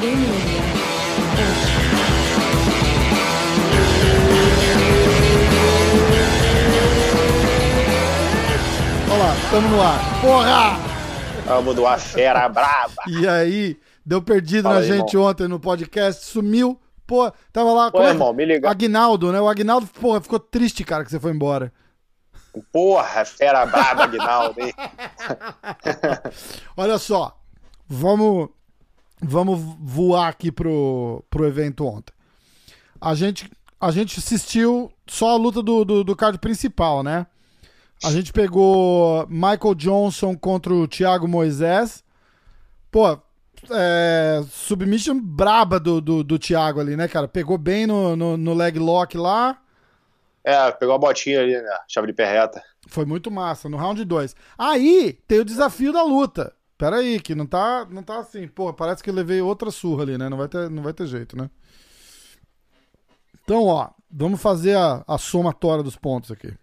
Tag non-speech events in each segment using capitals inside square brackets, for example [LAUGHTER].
Olha lá, estamos no ar. Porra! Vamos do Fera Braba. E aí, deu perdido Fala na aí, gente ontem no podcast, sumiu. Pô, tava lá. Pô, como é irmão, me liga. Aguinaldo, né? O Aguinaldo, porra, ficou triste, cara, que você foi embora. Porra, Fera Braba, Aguinaldo, hein? [LAUGHS] Olha só, vamos, vamos voar aqui pro, pro evento ontem. A gente, a gente assistiu só a luta do, do, do card principal, né? A gente pegou Michael Johnson contra o Thiago Moisés. Pô, é, submission braba do, do, do Thiago ali, né, cara? Pegou bem no, no, no leg lock lá. É, pegou a botinha ali, né? Chave de perreta. Foi muito massa, no round 2. Aí tem o desafio da luta. Pera aí, que não tá, não tá assim. Pô, parece que eu levei outra surra ali, né? Não vai ter, não vai ter jeito, né? Então, ó, vamos fazer a, a somatória dos pontos aqui.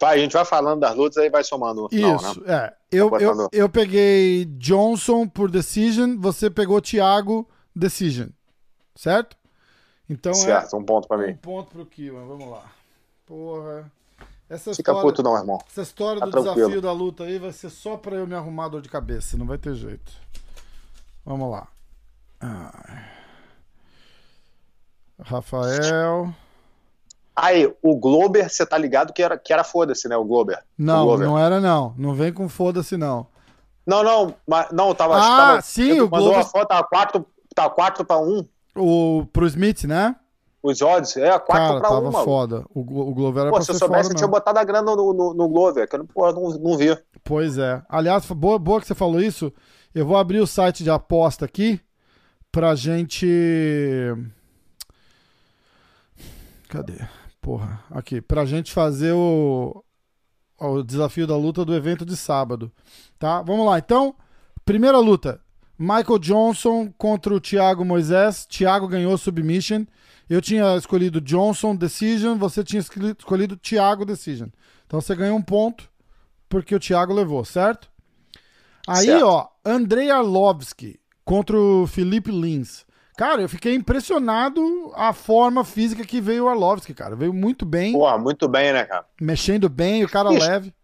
Vai, a gente vai falando das lutas aí vai somando final, Isso, né? é. Eu, eu, eu peguei Johnson por decision, você pegou Thiago decision. Certo? Então Certo, um ponto pra é um mim. ponto pro Kiwan. Vamos lá. Porra. Essa Fica história... puto não, irmão. Essa história Tá do tranquilo. desafio da luta aí vai ser só pra eu me arrumar dor de cabeça, não vai ter jeito. Vamos lá. Ai. Rafael. Aí, o Glober, você tá ligado que era, que era foda-se, né? O Glober. O Não, Glover. não era não. Não vem com foda-se não. Não, não, mas, não, tava. Ah, tava sim, o mandou Glover- a foto, tava 4 tá pra 1. O pro Smith, né? Os odds, é, 4 Cara, pra 1, tava mano. foda. O, o Glover era Pô, se eu soubesse, eu tinha botado a grana no, no, no Glover, que eu não, porra, não, não vi. Pois é. Aliás, boa, boa que você falou isso. Eu vou abrir o site de aposta aqui pra gente. Cadê? Porra, aqui. Pra gente fazer o, o desafio da luta do evento de sábado. Tá? Vamos lá. Então, primeira luta. Michael Johnson contra o Thiago Moisés. Thiago ganhou submission. Eu tinha escolhido Johnson Decision, você tinha escolhi- escolhido Thiago Decision. Então você ganhou um ponto porque o Thiago levou, certo? Aí, Certo. ó, Andrei Arlovski contra o Felipe Lins. Cara, eu fiquei impressionado a forma física que veio o Arlovski, cara. Veio muito bem, Porra, muito bem, né, cara? mexendo bem, o cara Isso. leve.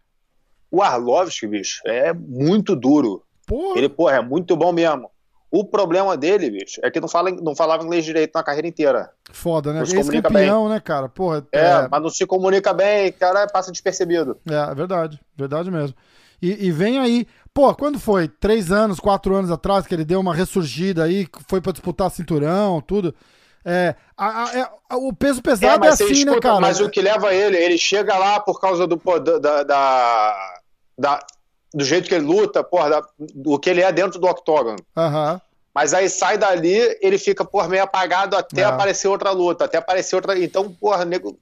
O Arlovski, bicho, é muito duro. Pô, Ele, porra, é muito bom mesmo. O problema dele, bicho, é que não, fala, não falava inglês direito na carreira inteira. foda, né? não se comunica Ex-campeão, né, cara? Porra, É, é, mas não se comunica bem, cara, passa despercebido. É, verdade, verdade mesmo. E, e vem aí, pô, quando foi? Três anos, quatro anos atrás que ele deu uma ressurgida aí, foi pra disputar cinturão, tudo. É, a- a- é, a- o peso pesado é, mas você assim, né, escuta, cara? Mas o que leva ele, ele chega lá por causa do, da- da- da- do jeito que ele luta, porra, da- do que ele é dentro do octógono. Aham. Mas aí sai dali, ele fica, porra, meio apagado até É. aparecer outra luta, até aparecer outra. Então, porra, nego,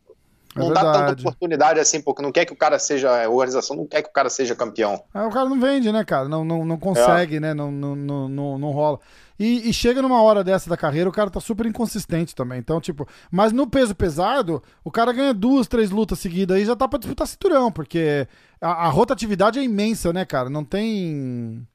É não dá tanta oportunidade assim, porque não quer que o cara seja. A organização não quer que o cara seja campeão. Aí o cara não vende, né, cara? Não, não, não consegue, né? Não, não, não, não, não rola. E, e chega numa hora dessa da carreira, o cara tá super inconsistente também. Então, tipo, mas no peso pesado, o cara ganha duas, três lutas seguidas aí já tá pra disputar cinturão, porque a, a rotatividade é imensa, né, cara? Não tem.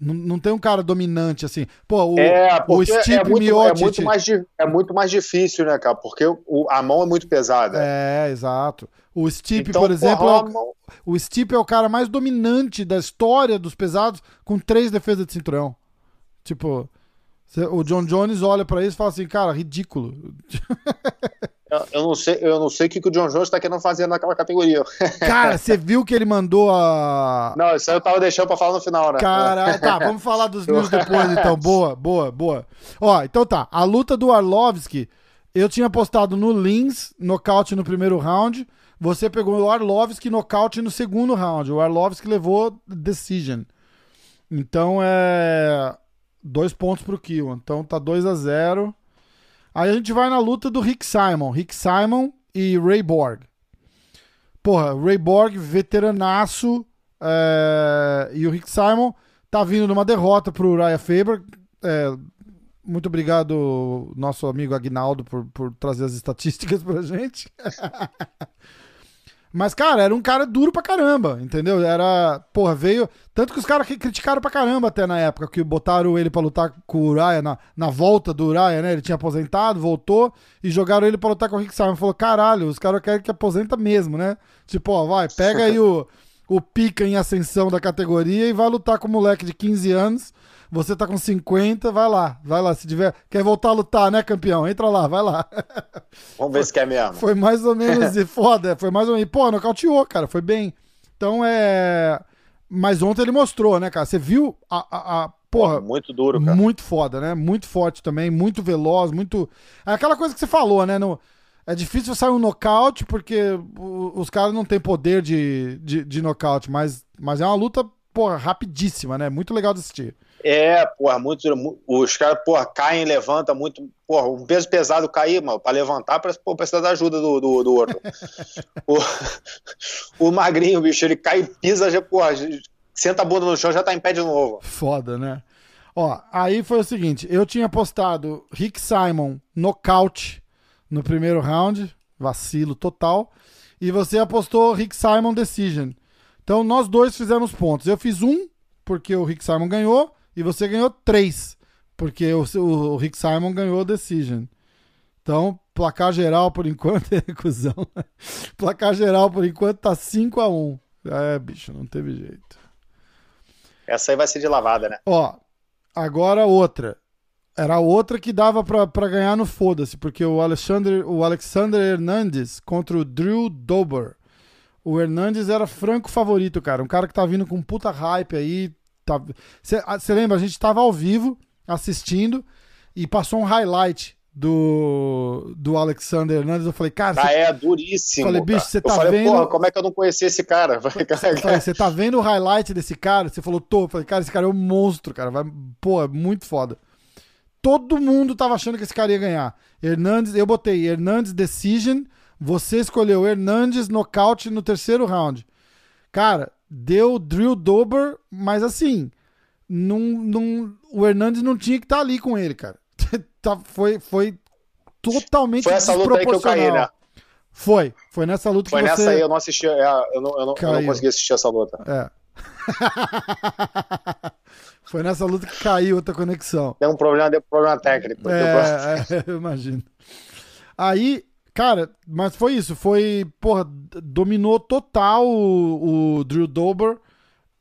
Não, não tem um cara dominante assim. Pô, o, é, o é Stipe muito, é, muito mais, di- é muito mais difícil, né, cara? Porque o- a mão é muito pesada. É, exato. O Stipe, Então, por exemplo, porra, é o- O Stipe é o cara mais dominante da história dos pesados com três defesas de cinturão. Tipo, o John Jones olha pra isso e fala assim, cara, ridículo. [LAUGHS] eu, eu não sei, eu não sei o que, que o John Jones tá querendo fazer naquela categoria. [LAUGHS] Cara, você viu que ele mandou a. Não, isso aí eu tava deixando pra falar no final, né? Cara, tá, vamos [LAUGHS] falar dos news depois então. Boa, boa, boa. Ó, então tá. A luta do Arlovski, eu tinha apostado no Lins, nocaute no primeiro round. Você pegou o Arlovski, nocaute no segundo round. O Arlovski levou decision. Então é. Dois pontos pro Kill. Então tá 2 a 0 Aí a gente vai na luta do Rick Simon. Rick Simon e Ray Borg. Porra, Ray Borg, veteranaço. é, e o Rick Simon tá vindo numa derrota pro Uriah Faber. É, muito obrigado, nosso amigo Agnaldo, por, por trazer as estatísticas pra gente. [LAUGHS] Mas, cara, era um cara duro pra caramba, entendeu? Era. Porra, veio. Tanto que os caras criticaram pra caramba até na época, que botaram ele pra lutar com o Uriah, na, na volta do Uriah, né? Ele tinha aposentado, voltou e jogaram ele pra lutar com o Rick Simon. Falou, caralho, os caras querem que aposenta mesmo, né? Tipo, ó, vai, pega aí o, o pica em ascensão da categoria e vai lutar com o moleque de 15 anos você tá com 50, vai lá, vai lá. Se tiver. Quer voltar a lutar, né, campeão? Entra lá, vai lá. [LAUGHS] Vamos ver se quer mesmo. Foi mais ou menos [LAUGHS] foda. Foi mais ou menos. Pô, nocauteou, cara. Foi bem. Então é. Mas ontem ele mostrou, né, cara? Você viu a. a, a... Porra, muito duro, cara. Muito foda, né? Muito forte também, muito veloz, muito. É aquela coisa que você falou, né? No... É difícil sair um nocaute porque os caras não têm poder de, de, de nocaute, mas, mas é uma luta, porra, rapidíssima, né? Muito legal de assistir. É, porra, muito, os caras, porra, caem, levanta muito, porra, um peso pesado cair, mano, pra levantar, pra, pô, precisa da ajuda do, do, do outro. [LAUGHS] o, o magrinho, bicho, ele cai, pisa, já, porra, senta a bunda no chão, já tá em pé de novo. Foda, né? Ó, aí foi o seguinte, eu tinha postado Rick Simon nocaute no primeiro round, vacilo total, e você apostou Rick Simon decision. Então nós dois fizemos pontos. Eu fiz um, porque o Rick Simon ganhou, e você ganhou três, porque o, o, Rick Simon ganhou a Decision. Então, placar geral por enquanto [LAUGHS] é cuzão. placar geral por enquanto tá 5 a 1 É, bicho, não teve jeito. Essa aí vai ser de lavada, né? Ó, agora outra. Era outra que dava para ganhar no foda-se, porque o Alexander, o Alexander Hernandes contra o Drew Dober. O Hernandes era franco favorito, cara. Um cara que tá vindo com puta hype aí, você tá... lembra? A gente estava ao vivo assistindo e passou um highlight do, do Alexander Hernandes. Eu falei, cara. Ah, é duríssimo. Falei, bicho, você tá falei, vendo. Porra, como é que eu não conheci esse cara? [LAUGHS] você tá vendo o highlight desse cara? Você falou, tô. Eu falei, cara, esse cara é um monstro, cara. Vai... Pô, é muito foda. Todo mundo tava achando que esse cara ia ganhar. Hernandes, eu botei Hernandes Decision. Você escolheu Hernandes nocaute no terceiro round. Cara, deu Drill Dober, mas assim, num, num, o Hernandes não tinha que estar tá ali com ele, cara. [LAUGHS] Tá, foi, foi totalmente Foi essa luta aí que eu caí, né? Foi, foi nessa luta foi que você... Foi nessa aí, eu não assisti, é, eu não, eu não, eu não consegui assistir essa luta. É. [LAUGHS] foi nessa luta que caiu outra conexão. Deu um problema, deu um problema técnico. É, é, [LAUGHS] eu imagino. Aí, Cara, mas foi isso. Foi, porra, dominou total o, o Drew Dober.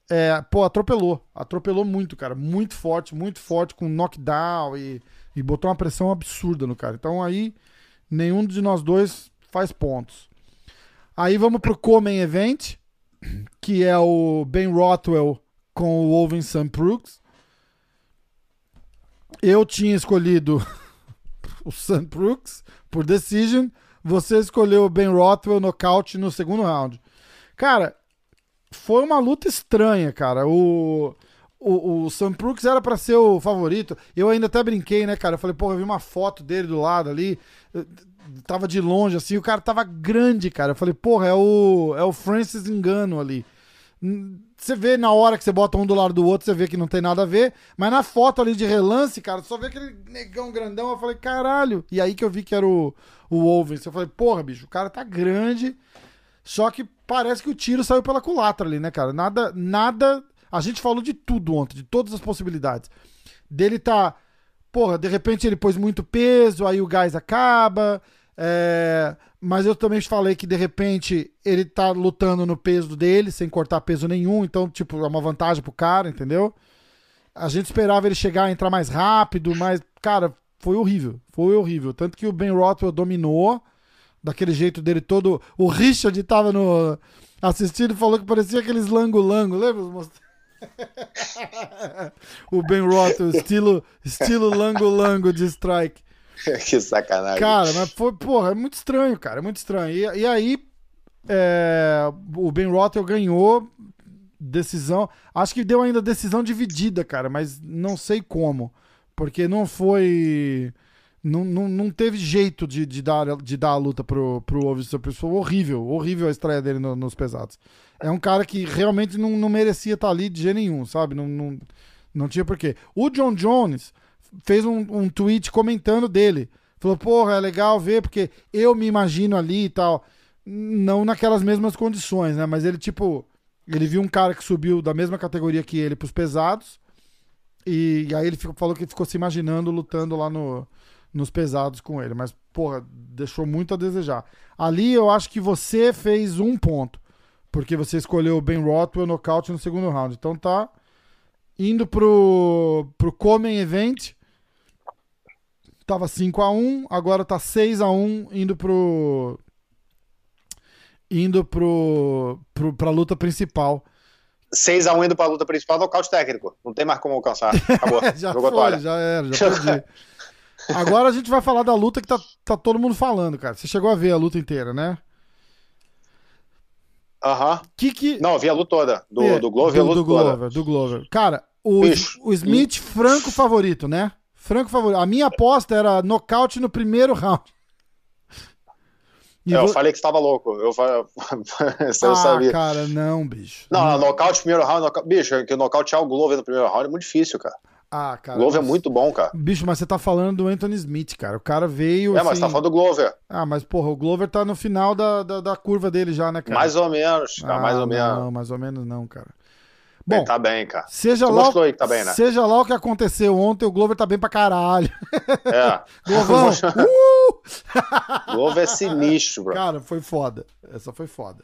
É, pô, atropelou. Atropelou muito, cara. Muito forte, muito forte, com knockdown e, e botou uma pressão absurda no cara. Então aí, nenhum de nós dois faz pontos. Aí vamos pro Comen Event, que é o Ben Rothwell com o Owen Sam Brooks. Eu tinha escolhido [LAUGHS] o Sam Brooks por decision. Você escolheu o Ben Rothwell nocaute no segundo round. Cara, foi uma luta estranha, cara. O, o, o Sam Brooks era para ser o favorito. Eu ainda até brinquei, né, cara? Eu falei, pô, eu vi uma foto dele do lado ali. Tava de longe, assim. O cara tava grande, cara. Eu falei, porra, é o, é o Francis Engano ali. Você vê na hora que você bota um do lado do outro, você vê que não tem nada a ver. Mas na foto ali de relance, cara, só vê aquele negão grandão. Eu falei, caralho. E aí que eu vi que era o, o Owens. Eu falei, porra, bicho, o cara tá grande. Só que parece que o tiro saiu pela culatra ali, né, cara? Nada, nada. A gente falou de tudo ontem, de todas as possibilidades. Dele tá. Porra, de repente ele pôs muito peso, aí o gás acaba. É, mas eu também falei que de repente ele tá lutando no peso dele, sem cortar peso nenhum, então, tipo, é uma vantagem pro cara, entendeu? A gente esperava ele chegar, entrar mais rápido, mas, cara, foi horrível. Foi horrível. Tanto que o Ben Rothwell dominou, daquele jeito dele todo. O Richard tava no. assistindo e falou que parecia aqueles lango-lango, lembra? [LAUGHS] o Ben Rothwell, estilo, estilo lango-lango de strike. [LAUGHS] que sacanagem. Cara, mas foi, porra, é muito estranho, cara. É muito estranho. E, e aí, é, o Ben Rothwell ganhou decisão. Acho que deu ainda decisão dividida, cara, mas não sei como. Porque não foi. Não, não, não teve jeito de, de, dar, de dar a luta pro, pro Ovis Foi horrível, horrível a estreia dele no, nos pesados. É um cara que realmente não, não merecia estar ali de jeito nenhum, sabe? Não, não, não tinha porquê. O John Jones fez um, um tweet comentando dele. Falou, porra, é legal ver, porque eu me imagino ali e tal. não naquelas mesmas condições, né? Mas ele, tipo, ele viu um cara que subiu da mesma categoria que ele pros pesados. E, e aí ele ficou, falou que ficou se imaginando lutando lá no, nos pesados com ele. Mas, porra, deixou muito a desejar. Ali eu acho que você fez um ponto. Porque você escolheu o Ben Rothwell nocaute no segundo round. Então tá indo pro, pro Comen Event. Tava 5 a 1 agora tá 6 a 1 indo pro. Indo pro, pro, pra luta principal. 6x1 indo pra luta principal, nocaute técnico. Não tem mais como alcançar. Acabou. [LAUGHS] já Jogou foi, já era, já perdi. [LAUGHS] Agora a gente vai falar da luta que tá, tá todo mundo falando, cara. Você chegou a ver a luta inteira, né? Aham. Que que... Não, vi a luta toda. Do, é, do Glover, do, a luta do Glover, toda. Do Glover. Cara, o, o Smith, franco favorito, né? Franco favorito. A minha aposta era nocaute no primeiro round. É, eu falei que estava louco. Eu, Você [LAUGHS] ah, sabia. cara, não, bicho. Não, não. nocaute no primeiro round. Bicho, que nocautear o Glover no primeiro round é muito difícil, cara. Ah, cara. Glover mas... é muito bom, cara. Bicho, mas você tá falando do Anthony Smith, cara. O cara veio. É, assim... mas tá falando do Glover. Ah, mas porra, o Glover tá no final da, da, da curva dele já, né, cara? Mais ou menos, cara, ah, mais ou menos. Não, mais ou menos não, cara. Bom, ele tá bem, cara. Seja lá, o, tá bem, né? seja lá o que aconteceu ontem, o Glover tá bem pra caralho. É. [LAUGHS] Glovão, uh! Glover é sinistro, bro. Cara, foi foda. Essa foi foda.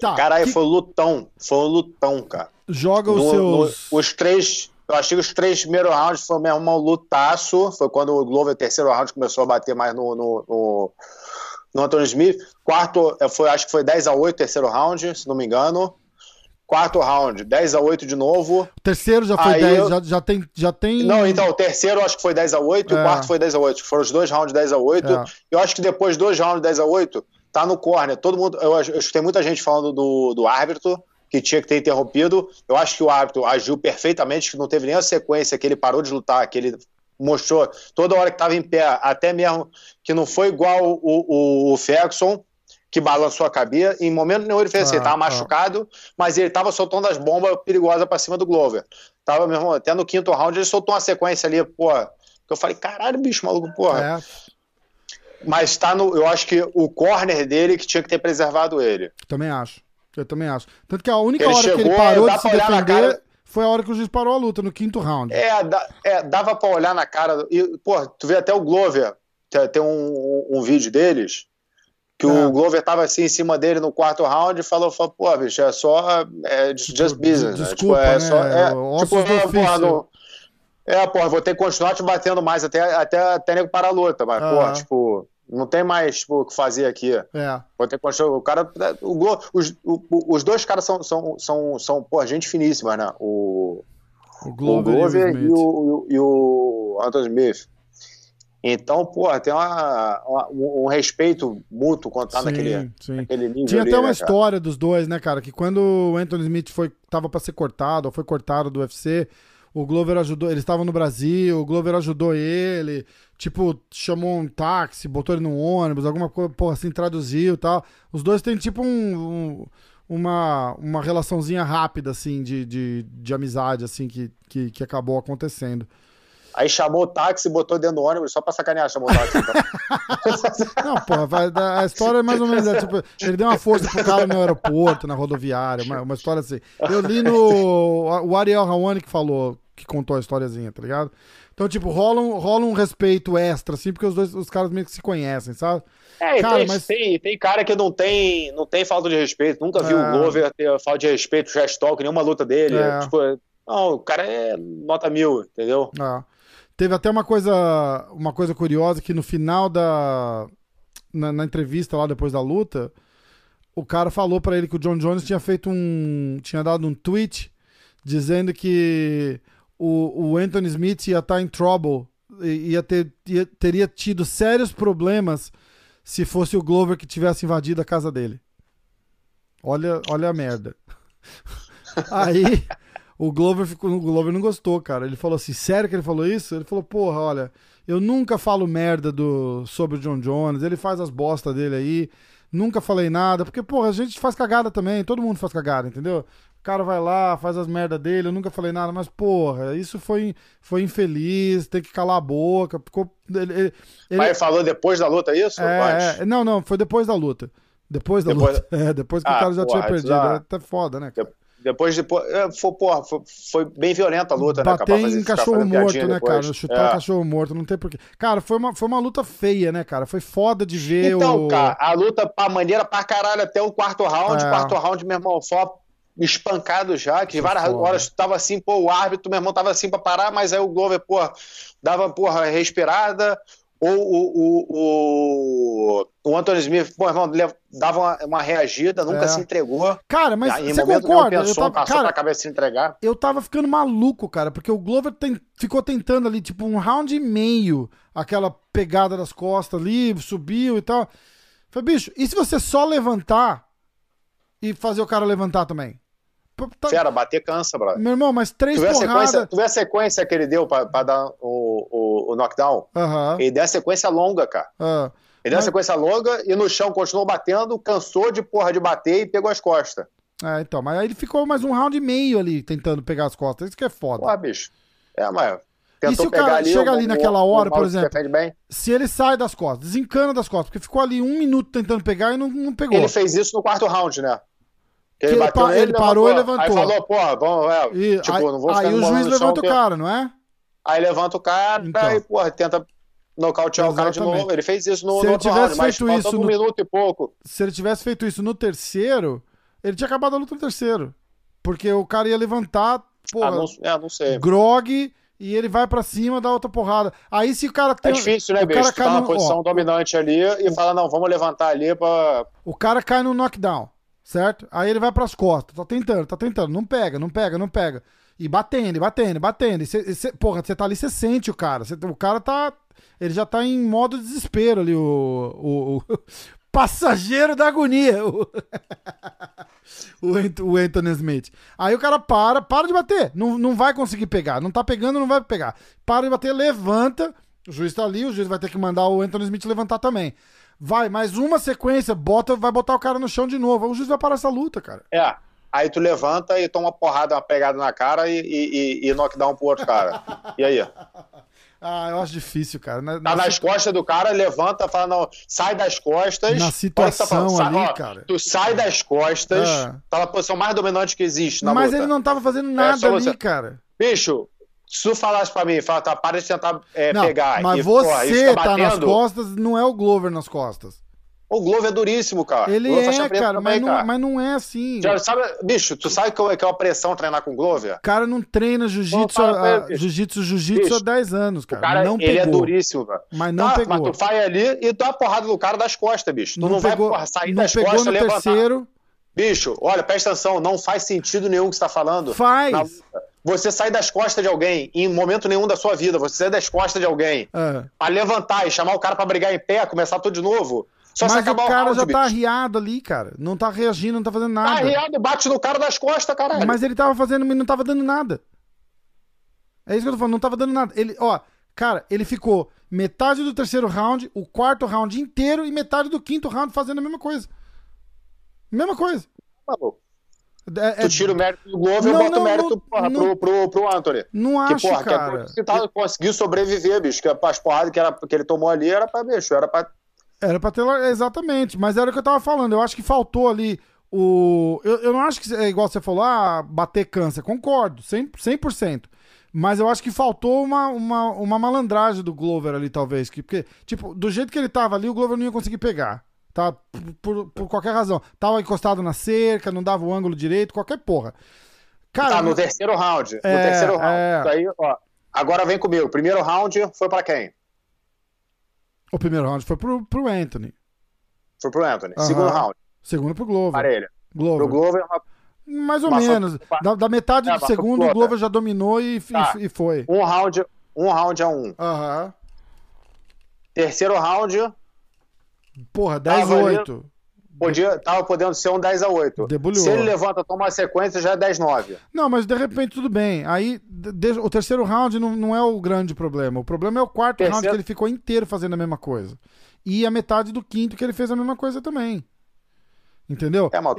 Tá, Caralho, que... foi lutão. Foi um lutão, cara. Joga os no, seus... No, os três... Eu achei que os três primeiros rounds foi mesmo um lutaço. Foi quando o Glover, terceiro round, começou a bater mais no, no, no, no Anthony Smith. Quarto, foi, acho que foi 10 a 8 terceiro round, se não me engano. Quarto round, 10 a 8 de novo. O terceiro já foi Aí 10, eu... já, já, tem, já tem. Não, então, o terceiro acho que foi 10 a 8 é. e o quarto foi 10 a 8 Foram os dois rounds 10 a 8 é. Eu acho que depois dois rounds 10 a 8 tá no corner. Todo mundo. Eu, eu escutei muita gente falando do, do árbitro, que tinha que ter interrompido. Eu acho que o árbitro agiu perfeitamente, que não teve nem a sequência, que ele parou de lutar, que ele mostrou toda hora que estava em pé, até mesmo que não foi igual o, o, o Ferguson que balançou a cabeça. Em momento nenhum ele fez assim, ah, ele tava ah. machucado, mas ele tava soltando as bombas perigosas para cima do Glover. Tava mesmo, até no quinto round ele soltou uma sequência ali, pô. Que eu falei, caralho, bicho, maluco, porra. É. Mas tá no. Eu acho que o corner dele que tinha que ter preservado ele. Também acho. Eu também acho. Tanto que a única ele hora chegou, que ele parou de se defender cara... foi a hora que o juiz parou a luta, no quinto round. É, dá, é dava pra olhar na cara. E, pô, tu vê até o Glover, tem, tem um, um vídeo deles que é. o Glover tava assim em cima dele no quarto round e falou, falou pô, bicho, é só é, just tipo, business. Desculpa, né? Tipo, é, só, é, tipo, porra, não, é, porra, vou ter que continuar te batendo mais até, até, até nego para a luta, mas, porra, tipo, não tem mais tipo, o que fazer aqui. É. Vou ter que continuar. O cara. O, Glo, os, o, os dois caras são, são, são, são porra, gente finíssima, né? O, o Glover, o Glover e, o, e o Anthony Smith. Então, pô, tem uma, uma, um respeito mútuo quando tá sim, naquele, sim. naquele nível. Tinha ali, até uma né, história dos dois, né, cara? Que quando o Anthony Smith foi, tava pra ser cortado, ou foi cortado do UFC, o Glover ajudou. Eles estavam no Brasil, o Glover ajudou ele. Tipo, chamou um táxi, botou ele no ônibus, alguma coisa, porra, assim, traduziu e tal. Os dois têm tipo um, um uma, uma relaçãozinha rápida, assim, de, de, de amizade, assim, que, que, que acabou acontecendo. Aí chamou o táxi botou dentro do ônibus só pra sacanear, chamou o táxi. Então. [LAUGHS] não, porra, vai, a história é mais ou menos, é, tipo, ele deu uma força pro cara no aeroporto, na rodoviária, uma, uma história assim. Eu li no. O Ariel Hawani que falou, que contou a historiazinha, tá ligado? Então, tipo, rola um, rola um respeito extra, assim, porque os dois os caras meio que se conhecem, sabe? É, cara, tem, mas... tem, tem cara que não tem, não tem falta de respeito, nunca é. viu o Glover ter falta de respeito, trash talk, nenhuma luta dele. É. Tipo, não, o cara é nota mil, entendeu? É. Teve até uma coisa, uma coisa curiosa que no final da na, na entrevista lá depois da luta, o cara falou para ele que o John Jones tinha feito um, tinha dado um tweet dizendo que o, o Anthony Smith ia estar tá em trouble, ia ter, ia, teria tido sérios problemas se fosse o Glover que tivesse invadido a casa dele. Olha, olha a merda. [LAUGHS] Aí o Glover, ficou, o Glover não gostou, cara. Ele falou assim: sério que ele falou isso? Ele falou: porra, olha, eu nunca falo merda do, sobre o John Jones, ele faz as bostas dele aí. Nunca falei nada, porque, porra, a gente faz cagada também, todo mundo faz cagada, entendeu? O cara vai lá, faz as merdas dele, eu nunca falei nada, mas, porra, isso foi, foi infeliz, tem que calar a boca. Ficou, ele, ele, mas ele falou depois da luta, isso? É, é, não, não, foi depois da luta. Depois da Depois- luta. [LAUGHS] É, depois que o Ah, cara já porra, tinha perdido. dá- É até foda, né? cara? Depois de. pô, é, Foi, porra, foi, foi bem violenta a luta, né? Bater cara, pra em cachorro morto, né, depois. cara? Chutar É. cachorro morto, não tem porquê. Cara, foi uma, foi uma luta feia, né, cara? Foi foda de ver Então, o. cara, a luta pra maneira pra caralho até o quarto round. É. Quarto round, meu irmão, só espancado já, que Foi várias foda. horas tava assim, pô, o árbitro, meu irmão, tava assim pra parar, mas aí o Glover, porra, dava, porra, respirada. Ou o, o, o, o Anthony Smith, pô, irmão, dava uma, uma reagida, nunca É. se entregou. Cara, mas em você concorda? Eu pensou, tava, passou cara, cabeça se entregar. eu tava ficando maluco, cara, porque o Glover tem- ficou tentando ali, tipo, um round e meio, aquela pegada das costas ali, subiu e tal. Falei, bicho, e se você só levantar e fazer o cara levantar também? Tá- Fera, bater cansa, brother. Meu irmão, mas três Tu porradas. tu vê a sequência que ele deu pra, pra dar o, o, o knockdown? Aham. Ele deu a sequência longa, cara. ah. Ele deu Mas- a sequência longa e no chão continuou batendo, cansou de porra de bater e pegou as costas. É, então, mas aí ele ficou mais um round e meio ali tentando pegar as costas. Isso que é foda. Porra, bicho. É, mas. E se o cara ali. chega ali naquela hora, por exemplo. Se ele sai das costas, desencana das costas, porque ficou ali um minuto tentando pegar e não, não pegou. Ele fez isso no quarto round, né? Que ele pa- nele, ele parou e Aí levantou. falou, porra, vamos, é, E tipo, aí, não vou aí o juiz levanta o cara, não é? Aí levanta o cara Então. e, porra, tenta nocautear o cara de novo. Ele fez isso no, Se ele outro tivesse round, feito isso um no- minuto e pouco. Se ele tivesse feito isso no terceiro, ele tinha acabado a luta no terceiro. Porque o cara ia levantar, porra, Ah, não, é, não sei. grog, e ele vai pra cima, dá outra porrada. Aí se o cara tem. É difícil, né, o cara bicho? Tu cai tá no- posição ó, dominante ali e fala, não, vamos levantar ali pra... O cara cai no knockdown, certo? Aí ele vai pras costas, tá tentando, tá tentando, não pega, não pega, não pega. E batendo, e batendo, batendo. E cê, e cê- porra, você tá ali, você sente o cara. Cê- o cara tá. Ele já tá em modo desespero ali, o. o, o [LAUGHS] passageiro da agonia. O, [LAUGHS] o, o Anthony Smith. Aí o cara para, para de bater. Não, não vai conseguir pegar. Não tá pegando, não vai pegar. Para de bater, levanta. O juiz tá ali, o juiz vai ter que mandar o Anthony Smith levantar também. Vai, mais uma sequência, bota, vai botar o cara no chão de novo. O juiz vai parar essa luta, cara. É, aí tu levanta e toma uma porrada, uma pegada na cara e, e, e, e knockdown pro outro cara. E aí? [LAUGHS] Ah, eu acho difícil, cara. Na, Tá na- nas costas do cara, levanta, fala, não, sai das costas. Na que situação tá falando, ali, ó, cara. Tu sai das costas, É. tá na posição mais dominante que existe na Mas luta. ele não tava fazendo nada só ali, você- cara. Bicho, se tu falasse pra mim, fala, tá, para de tentar é, Não, pegar. mas e, você porra, fica tá nas costas, não é o Glover nas costas. O Glover é duríssimo, cara. Ele é, cara, mas, não, mas não é assim. Já sabe, bicho, tu sabe que é é uma pressão treinar com o Glover? O cara não treina jiu-jitsu, jiu-jitsu, jiu-jitsu há Bicho, 10 anos, cara. o cara, não ele é pegou. duríssimo, velho. Mas não Tá, pegou. Mas tu vai ali e dá uma porrada no cara das costas, bicho. Tu não, não vai pegou, porra, sair não das pegou costas no levantar. terceiro. Bicho, olha, presta atenção, não faz sentido nenhum o que você tá falando. Faz. Você sai das costas de alguém, em momento nenhum da sua vida, você sai das costas de alguém, É. pra levantar e chamar o cara pra brigar em pé, começar tudo de novo. Só se Mas o cara round, já tá arriado ali, cara. Não tá reagindo, não tá fazendo Tá nada. arriado, bate no cara das costas, caralho. Mas ele tava fazendo, mas não tava dando nada. É isso que eu tô falando, não tava dando nada. Ele, ó, cara, ele ficou metade do terceiro round, o quarto round inteiro e metade do quinto round fazendo a mesma coisa. Mesma coisa. Maluco. É- Tu é- tira o mérito do Glover, Não, eu boto não, o mérito porra, não. pro, pro, pro Anthony. não Que, acho, porra, que cara. é, que tá, conseguiu sobreviver, bicho. Que as porradas que, era, que ele tomou ali era pra, bicho, era pra. Era pra ter. Exatamente, mas era o que eu tava falando. Eu acho que faltou ali o. Eu, eu não acho que é igual você falou, ah, bater cansa. Concordo, 100%. 100%. Mas eu acho que faltou uma, uma, uma malandragem do Glover ali, talvez. Que, porque, tipo, do jeito que ele tava ali, o Glover não ia conseguir pegar. Tá? Por, por, por qualquer razão. Tava encostado na cerca, não dava o ângulo direito, qualquer porra. Cara, Tá, no terceiro round. no É, terceiro round. é. Aí, ó. Agora vem comigo. Primeiro round foi pra quem? o primeiro round foi pro, pro Anthony. Foi pro Anthony. Aham. Segundo round, Segundo pro Glover. parelha. Glover. Pro Glover, Mais ou menos. Da, da metade É, do segundo, foi o Glover já dominou e, e- Tá. e foi. um round, um round a um. Aham. Terceiro round, Porra, Tava 10-8. podia, tava podendo ser um 10 a 8 Debulhou. Se ele levanta, toma uma sequência, já é 10 9 Não, mas de repente tudo bem. Aí o terceiro round não, não é o grande problema. O problema é o quarto Terceiro- round que ele ficou inteiro fazendo a mesma coisa. E a metade do quinto que ele fez a mesma coisa também. Entendeu? É, mal.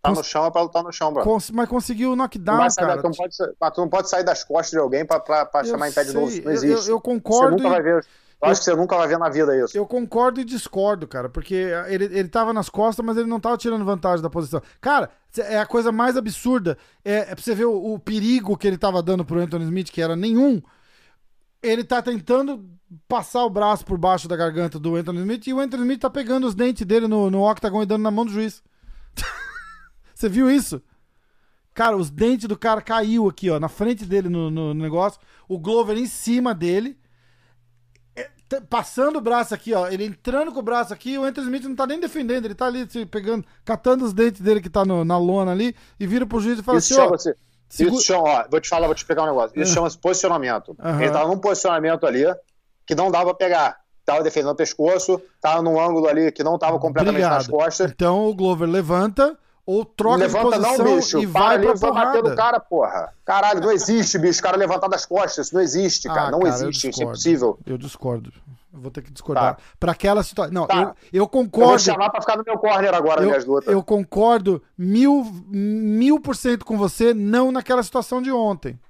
Tá no chão é pra lutar no chão, bro. Cons- mas conseguiu o knockdown, vai sair da- cara. tu, não pode, tu não pode sair das costas de alguém pra, pra, pra Eu chamar em pé de novo. Não eu- existe. eu- eu concordo Você nunca e- vai ver. Eu acho que você nunca vai ver na vida isso. Eu concordo e discordo, cara, porque ele, ele tava nas costas, mas ele não tava tirando vantagem da posição. Cara, é a coisa mais absurda. É, é pra você ver o, o perigo que ele tava dando pro Anthony Smith, que era nenhum. Ele tá tentando passar o braço por baixo da garganta do Anthony Smith e o Anthony Smith tá pegando os dentes dele no, no octagon e dando na mão do juiz. [LAUGHS] você viu isso? Cara, os dentes do cara caiu aqui, ó, na frente dele no, no negócio. O Glover em cima dele passando o braço aqui, ó. Ele entrando com o braço aqui, o Anthony Smith não tá nem defendendo, ele tá ali se pegando, catando os dentes dele que tá no, na lona ali e vira pro juiz e fala isso assim, chama -se, Isso chama, ó, vou te falar, vou te explicar um negócio. Isso é. chama-se posicionamento. Uhum. Ele tava num posicionamento ali que não dava pra pegar. Tava defendendo o pescoço, tava num ângulo ali que não tava completamente Obrigado. nas costas. Então o Glover levanta, ou troca levanta de posição não, bicho. e vai ali, pra porrada. bater no cara, porra. Caralho, não existe, bicho, o cara levantar das costas. Isso não existe, cara. Ah, não cara, existe, isso é impossível. Eu discordo. Eu vou ter que discordar. Tá. Para aquela situação. Não, tá. eu, eu concordo. Eu vou chamar pra ficar no meu corner agora, eu, minhas lutas. Eu concordo mil, mil por cento com você, não naquela situação de ontem.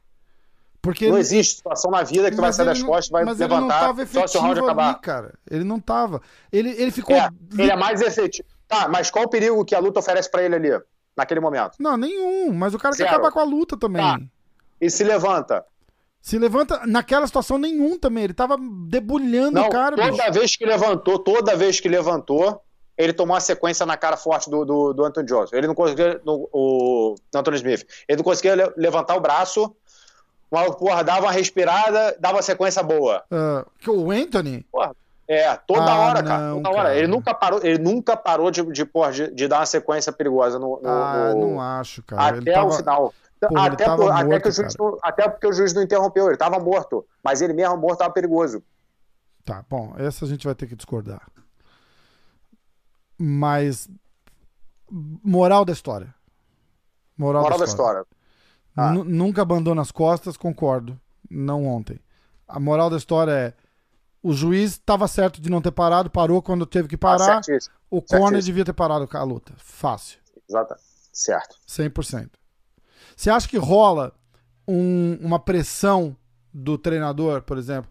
Porque não ele... existe situação na vida que tu vai sair das costas e vai mas levantar. Ele não tava efetivo só se o round ali, acabar. cara. Ele não tava. Ele, ele ficou. É, ele é mais efetivo. Tá, mas qual o perigo que a luta oferece para ele ali? naquele momento? Não, nenhum. Mas o cara Zero. quer acabar com a luta também. Tá. E se levanta? Se levanta naquela situação nenhum também. Ele tava debulhando Não, o cara. Toda bicho. vez que levantou, toda vez que levantou, ele tomou uma sequência na cara forte do, do, do Anthony Johnson. Ele não conseguia. No, o Anthony Smith. Ele não conseguia levantar o braço. O maluco, porra, dava uma respirada, dava uma sequência boa. Uh, o Anthony? Porra, é, toda ah, hora, não, cara. Toda cara. hora. Ele nunca parou, ele nunca parou de, de, porra, de, de dar uma sequência perigosa no. no ah, no... não acho, cara. Até tava... o final. Porra, até, por, morto, até, que o juiz não, até porque o juiz não interrompeu, ele tava morto. Mas ele mesmo morto tava perigoso. Tá, bom, essa a gente vai ter que discordar. Mas. Moral da história. Moral, Moral da história. Da história. Ah. Nunca abandona as costas, concordo. Não ontem. A moral da história é o juiz estava certo de não ter parado, parou quando teve que parar. Ah, o corner devia ter parado a luta. Fácil. Exato. Certo. 100%. Você acha que rola um, uma pressão do treinador, por exemplo?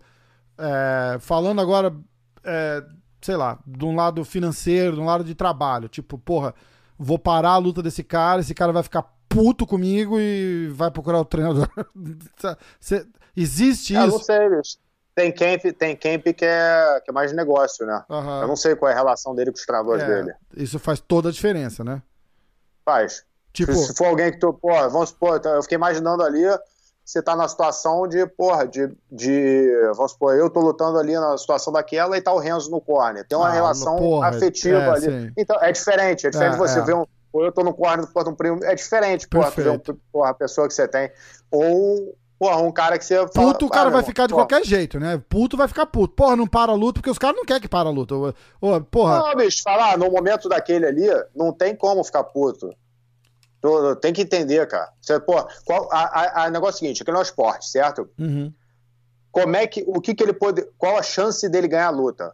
É, falando agora, é, sei lá, de um lado financeiro, de um lado de trabalho. Tipo, porra, vou parar a luta desse cara, esse cara vai ficar puto comigo e vai procurar o treinador. [LAUGHS] existe isso? Eu não sei, bicho tem camp, tem camp que é, que é mais negócio, né? Uhum. Eu não sei qual é a relação dele com os treinadores é, dele. Isso faz toda a diferença, né? Faz. Tipo... Se, se for alguém que tu, porra, vamos supor, então, eu fiquei imaginando ali, você tá na situação de, porra, de, de, vamos supor, eu tô lutando ali na situação daquela e tá o Renzo no corner. Tem uma ah, relação porra, afetiva é, ali. Sim. Então, é diferente, é diferente é, você é. ver um, ou eu tô no corner do um primo, é diferente, porra, ver um, porra, a pessoa que você tem. Ou Porra, um cara que você fala, Puto o cara ah, vai ficar de porra. qualquer jeito, né? Puto vai ficar puto. Porra, não para a luta, porque os caras não querem que para a luta. Porra. Não, bicho, falar, no momento daquele ali, não tem como ficar puto. Tem que entender, cara. Você, porra, qual, a, a, a negócio é o seguinte, aqui não é esporte, certo? Uhum. Como é que, o que que ele pode, qual a chance dele ganhar a luta?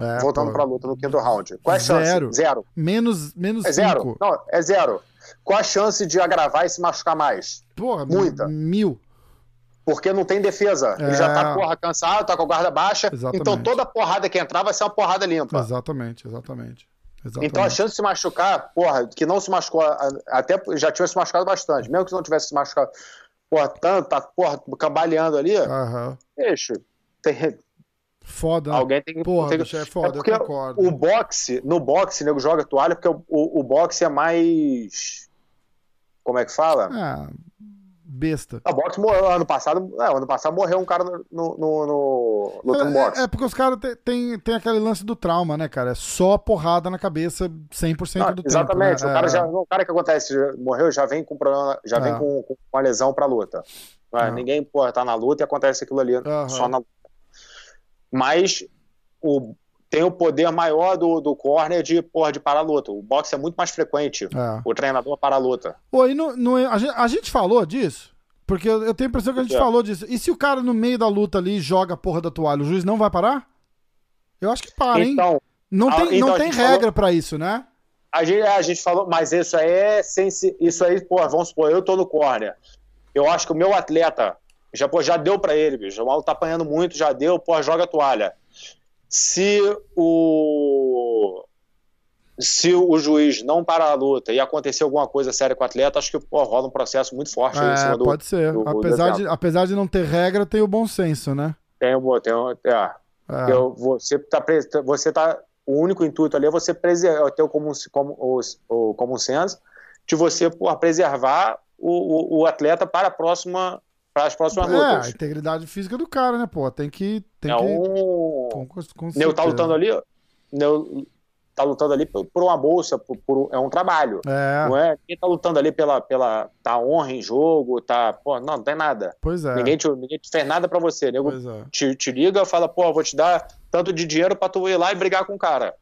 É, Voltando para a luta no quinto round. Qual é a chance? Zero. Zero. Menos, menos é cinco. zero. Não, é zero. Qual a chance de agravar e se machucar mais? Porra, muita. Mil porque não tem defesa. É... Ele já tá, é. porra, cansado, tá com a guarda baixa. Exatamente. Então toda porrada que entrar vai ser uma porrada limpa. Exatamente, exatamente. exatamente. Então a chance de se machucar, porra, que não se machucou, até já tinha se machucado bastante, mesmo que não tivesse se machucado, porra, tanto, tá, porra, cambaleando ali, uhum. deixa. Tem... Foda. Né? Alguém tem que. Porra, tem... é foda, é porque eu concordo. O boxe, no boxe, nego joga toalha porque o, o, o boxe é mais. Como é que fala? Ah besta. A boxe morreu ano passado. É, ano passado morreu um cara no, no, no, no é, boxe. É, porque os caras têm tem, aquele lance do trauma, né, cara? É só porrada na cabeça 100% Não, do exatamente. tempo. Né? O, cara é. já, o cara que acontece, morreu, já vem com problema, já vem é. com, com, uma lesão pra luta. É. Ninguém, pô, tá na luta e acontece aquilo ali só na luta. Mas o, tem o poder maior do, do corner de, porra, de parar a luta. O boxe é muito mais frequente. É. O treinador para a luta. Pô, e no, a, gente, a gente falou disso? Porque eu, eu tenho a impressão que a gente é. falou disso. E se o cara no meio da luta ali joga a porra da toalha, o juiz não vai parar? Eu acho que para, hein? Então, não tem, então, não tem regra falou... para isso, né? A gente, a gente falou, mas isso aí é sensi... isso aí, pô, vamos supor, eu tô no corner. Eu acho que o meu atleta, Já, pô, já deu pra ele, bicho. O maluco tá apanhando muito, já deu, pô, joga a toalha. Se o. Se o juiz não parar a luta e acontecer alguma coisa séria com o atleta, acho que pô, rola um processo muito forte aí em É, cima do. pode ser. do- apesar, de, apesar de não ter regra, tem o bom senso, né? Tem, um- tem, um- é, É, Eu- você tá você tá o único intuito ali é você preservar ter o comum como o, o common sense de você porra, preservar o, o, o atleta para a próxima para as próximas É, a lutas. integridade física do cara, né, pô? Tem que. Tem é que um com, com Neu tá lutando ali, Neu tá lutando ali por, por uma bolsa, por, por- é um trabalho. É, Não é quem tá lutando ali pela pela tá honra em jogo, tá, pô, não, não tem nada. pois é. Ninguém te, ninguém te fez nada para você, nego Pois é. te, te liga, fala, pô, vou te dar tanto de dinheiro pra tu ir lá e brigar com o cara.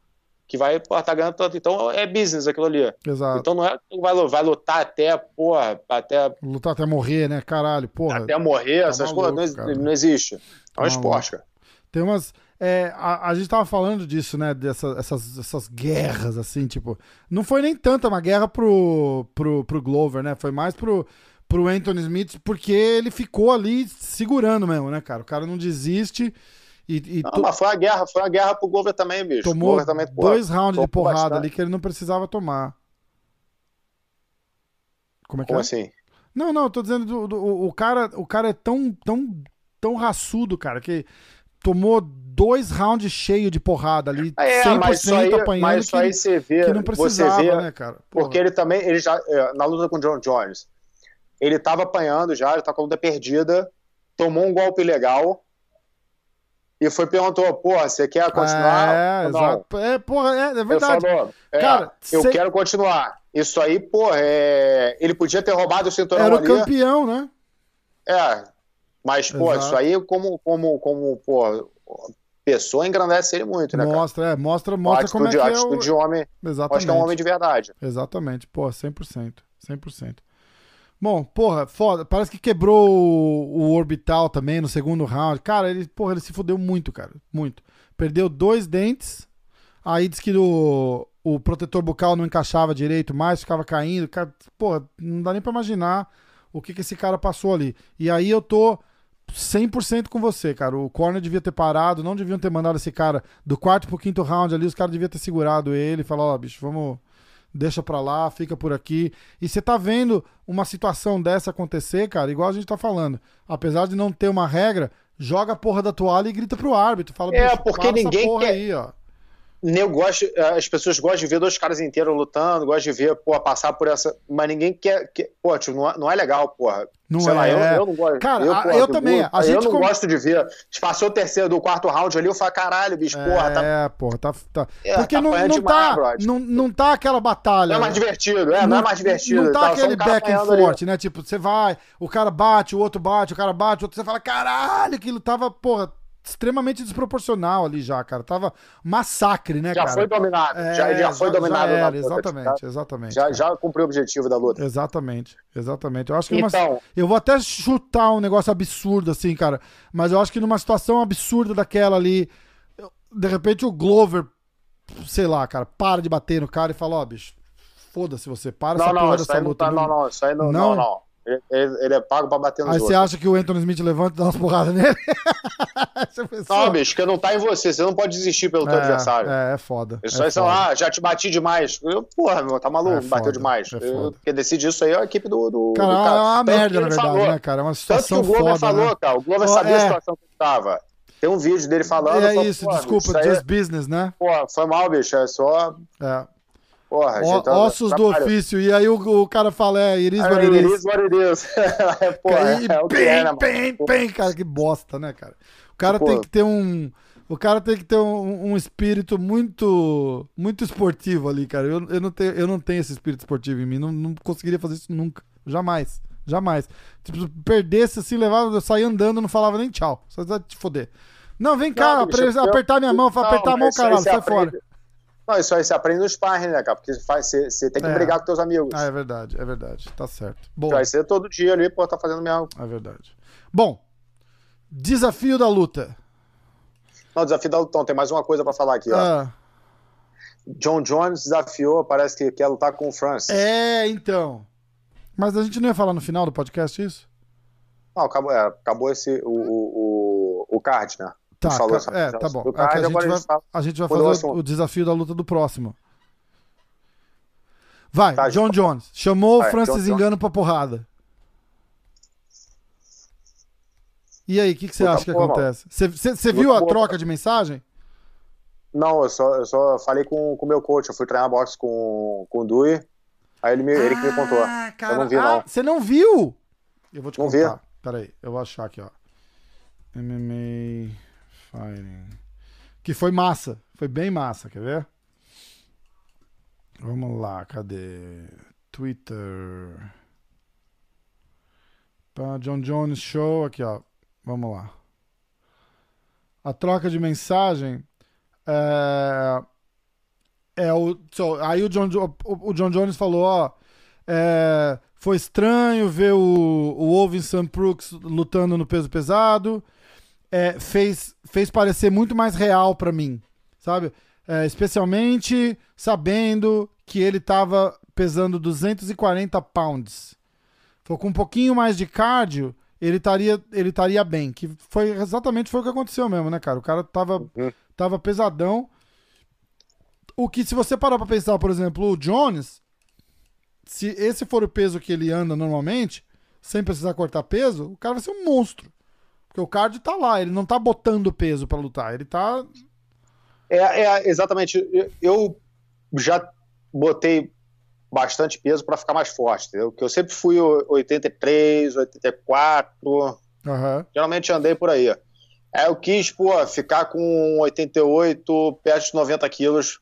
Que vai, pô, tá ganhando tanto. Então é business aquilo ali. Exato. Então não é que vai, vai lutar até, porra, até, Lutar até morrer, né? Caralho, porra. até morrer, essas maluco, coisas. Não, não existe. É um Tá esporte, cara. Tem umas. é, a, a gente tava falando disso, né? Dessas essas, essas guerras, assim, tipo. Não foi nem tanta uma guerra pro, pro, pro Glover, né? Foi mais pro, pro Anthony Smith, porque ele ficou ali segurando mesmo, né, cara? O cara não desiste e, e Não, to- mas foi uma guerra, foi uma guerra pro Glover também, bicho. Tomou Glover também, pô, dois rounds de porrada bastante. ali que ele não precisava tomar. Como é que Como é? assim? Não, não, eu tô dizendo do, do- o, cara, o cara é tão, tão, tão raçudo, cara, que tomou dois rounds cheios de porrada ali, É, 100% mas isso aí, apanhando mas isso que, aí você vê, que não você precisava, vê, né, cara? Porra. porque ele também, ele já, é, na luta com o John Jones, ele tava apanhando já, ele tá com a luta perdida, tomou um golpe legal e foi perguntou, pô, você quer continuar? É, exato. É, porra, é, é Ele verdade. falou, é, Cara, eu cê- quero continuar. Isso aí, pô, é, ele podia ter roubado o cinturão Era o ali. campeão, né? É, mas, pô, isso aí, como, como, como, pô, pessoa engrandece ele muito, né, cara? Mostra, é, mostra, mostra como é que é o... de homem, mostra Exatamente. que é um homem de verdade. Exatamente, pô, 100%, 100%. Bom, porra, foda, parece que quebrou o, o orbital também no segundo round. Cara, ele, porra, ele se fudeu muito, cara, muito. Perdeu dois dentes, aí diz que o, o protetor bucal não encaixava direito mais, ficava caindo. Cara, porra, não dá nem pra imaginar o que, que esse cara passou ali. E aí eu tô 100% com você, cara. O corner devia ter parado, não deviam ter mandado esse cara do quarto pro quinto round ali, os caras deviam ter segurado ele e falar, ó, bicho, vamos deixa pra lá, fica por aqui. E você tá vendo uma situação dessa acontecer, cara, igual a gente tá falando. Apesar de não ter uma regra, joga a porra da toalha e grita pro árbitro. Fala, É, "Bicho, porque ninguém porra quer- aí, ó. Eu gosto, as pessoas gostam de ver dois caras inteiros lutando, gostam de ver, pô, passar por essa. Mas ninguém quer. quer pô, tipo, não, é, não é legal, porra. Não Sei lá, é. eu, eu não gosto. Cara, eu, a- porra, eu do também, a gente eu não gosto de ver. Passou o terceiro do quarto round ali, eu falo, caralho, bicho, porra, tá, é, porra, tá. tá- É, Porque tá não, não, demais, tá, não, não tá aquela batalha. não é mais divertido, é, não, é mais divertido. Não tá tá, aquele um back and forth, né? Tipo, você vai, o cara bate, o outro bate, o cara bate, o outro você fala, caralho, aquilo tava, porra, extremamente desproporcional ali já, cara. Tava massacre, né, Já cara? foi dominado, É, já, já foi dominado era, na luta, exatamente, tá? exatamente. Já, cara. já cumpriu o objetivo da luta. Exatamente, exatamente. Eu acho que numa- Então, eu vou até chutar um negócio absurdo assim, cara, mas eu acho que numa situação absurda daquela ali, eu- de repente o Glover, sei lá, cara, para de bater no cara e fala, ó, bicho, foda-se você, para não, essa não, porra dessa não luta. tá, não, não, isso aí não, Não? não, não. Ele, ele- é pago pra bater nos Aí você outros. acha que o Anthony Smith levanta e dá umas porradas nele? [LAUGHS] Pessoa- Não, bicho, porque não tá em você, você não pode desistir pelo teu é, adversário. É, é foda. Isso é aí são, foda. ah, já te bati demais. Eu, porra, meu, tá maluco, É bateu foda, demais. é Eu-. Quem decide isso aí é a equipe do, do, Cara, do é uma Tanto que merda, na verdade, falou. né, cara? É uma Tanto que situação o Glover foda, falou, né? cara. O Glover Ó, sabia é. a situação que ele tava. Tem um vídeo dele falando. É falou, isso, "Pô, desculpa, just business, né? Pô, foi mal, bicho. É só. É. Porra, Ó- gente, tá- ossos do ofício. E aí o, o cara fala, é, iris É, what it it is. is what it is. É, porra, e é o bem, é, bem, bem, cara, que bosta, né, cara? O cara Tipo- tem que ter um. O cara tem que ter um, um espírito muito muito esportivo ali, cara. Eu, eu, não tenho, eu não tenho esse espírito esportivo em mim. Não, não conseguiria fazer isso nunca. Jamais. Jamais. Tipo, se perdesse assim, levava, eu saía andando, não falava nem tchau. Só te foder. Não, vem cá, Não, bicho, apre- eu- apertar minha mão, Não, apertar a mão, caralho, sai aprende- fora. Não, isso aí você aprende no sparring, né, cara? Porque faz, você, você tem que É. brigar com teus amigos. Ah, é verdade, é verdade. Tá certo. Boa. Vai ser todo dia ali, pô, tá fazendo mesmo. É verdade. Bom, desafio da luta. Não, desafio da Lutão, tem mais uma coisa pra falar aqui, ó. Ah, John Jones desafiou, parece que quer lutar com o Francis. é, então. Mas a gente não ia falar no final do podcast isso? Não, acabou, é, acabou esse, o, o, o, o card, né? Tá, ca- essa- é, tá bom. do É card, a, gente vai, a gente tá- vai fazer o, desafio da luta do próximo. Vai, Tá, John Jones. Chamou o Francis John Jones. Engano pra porrada. E aí, o que, que você Luta acha que boa, acontece? Você- viu a boa. troca de mensagem? Não, eu só, eu só falei com o meu coach, eu fui treinar boxe com, com o Dui, aí ele, me, ele que me contou. Ah, cara. eu não vi, ah, não. Você não viu? Eu vou te Não contar. vi. Peraí, eu vou achar aqui, ó. MMA Fighting. Que foi massa. Foi bem massa, quer ver? Vamos lá, cadê? Twitter. Pá, John Jones Show, aqui, ó. Vamos lá. A troca de mensagem é, é o, so, aí o John, Jo- o, o John Jones falou, ó, é, foi estranho ver o, o Wolvin Sam Brooks lutando no peso pesado, é, fez, fez parecer muito mais real pra mim, sabe? É, especialmente sabendo que ele tava pesando 240 pounds. Foi com um pouquinho mais de cardio, ele estaria ele estaria bem. Que foi exatamente foi o que aconteceu mesmo, né, cara? O cara tava, Uhum. tava pesadão. O que, se você parar pra pensar, por exemplo, o Jones, se esse for o peso que ele anda normalmente, sem precisar cortar peso, o cara vai ser um monstro. Porque o cardio tá lá, ele não tá botando peso pra lutar, ele tá. É, é, exatamente. Eu- já botei bastante peso para ficar mais forte, entendeu? Que eu sempre fui o- 83, 84, Aham. geralmente andei por aí. Aí eu quis, pô, ficar com 88, perto de 90 quilos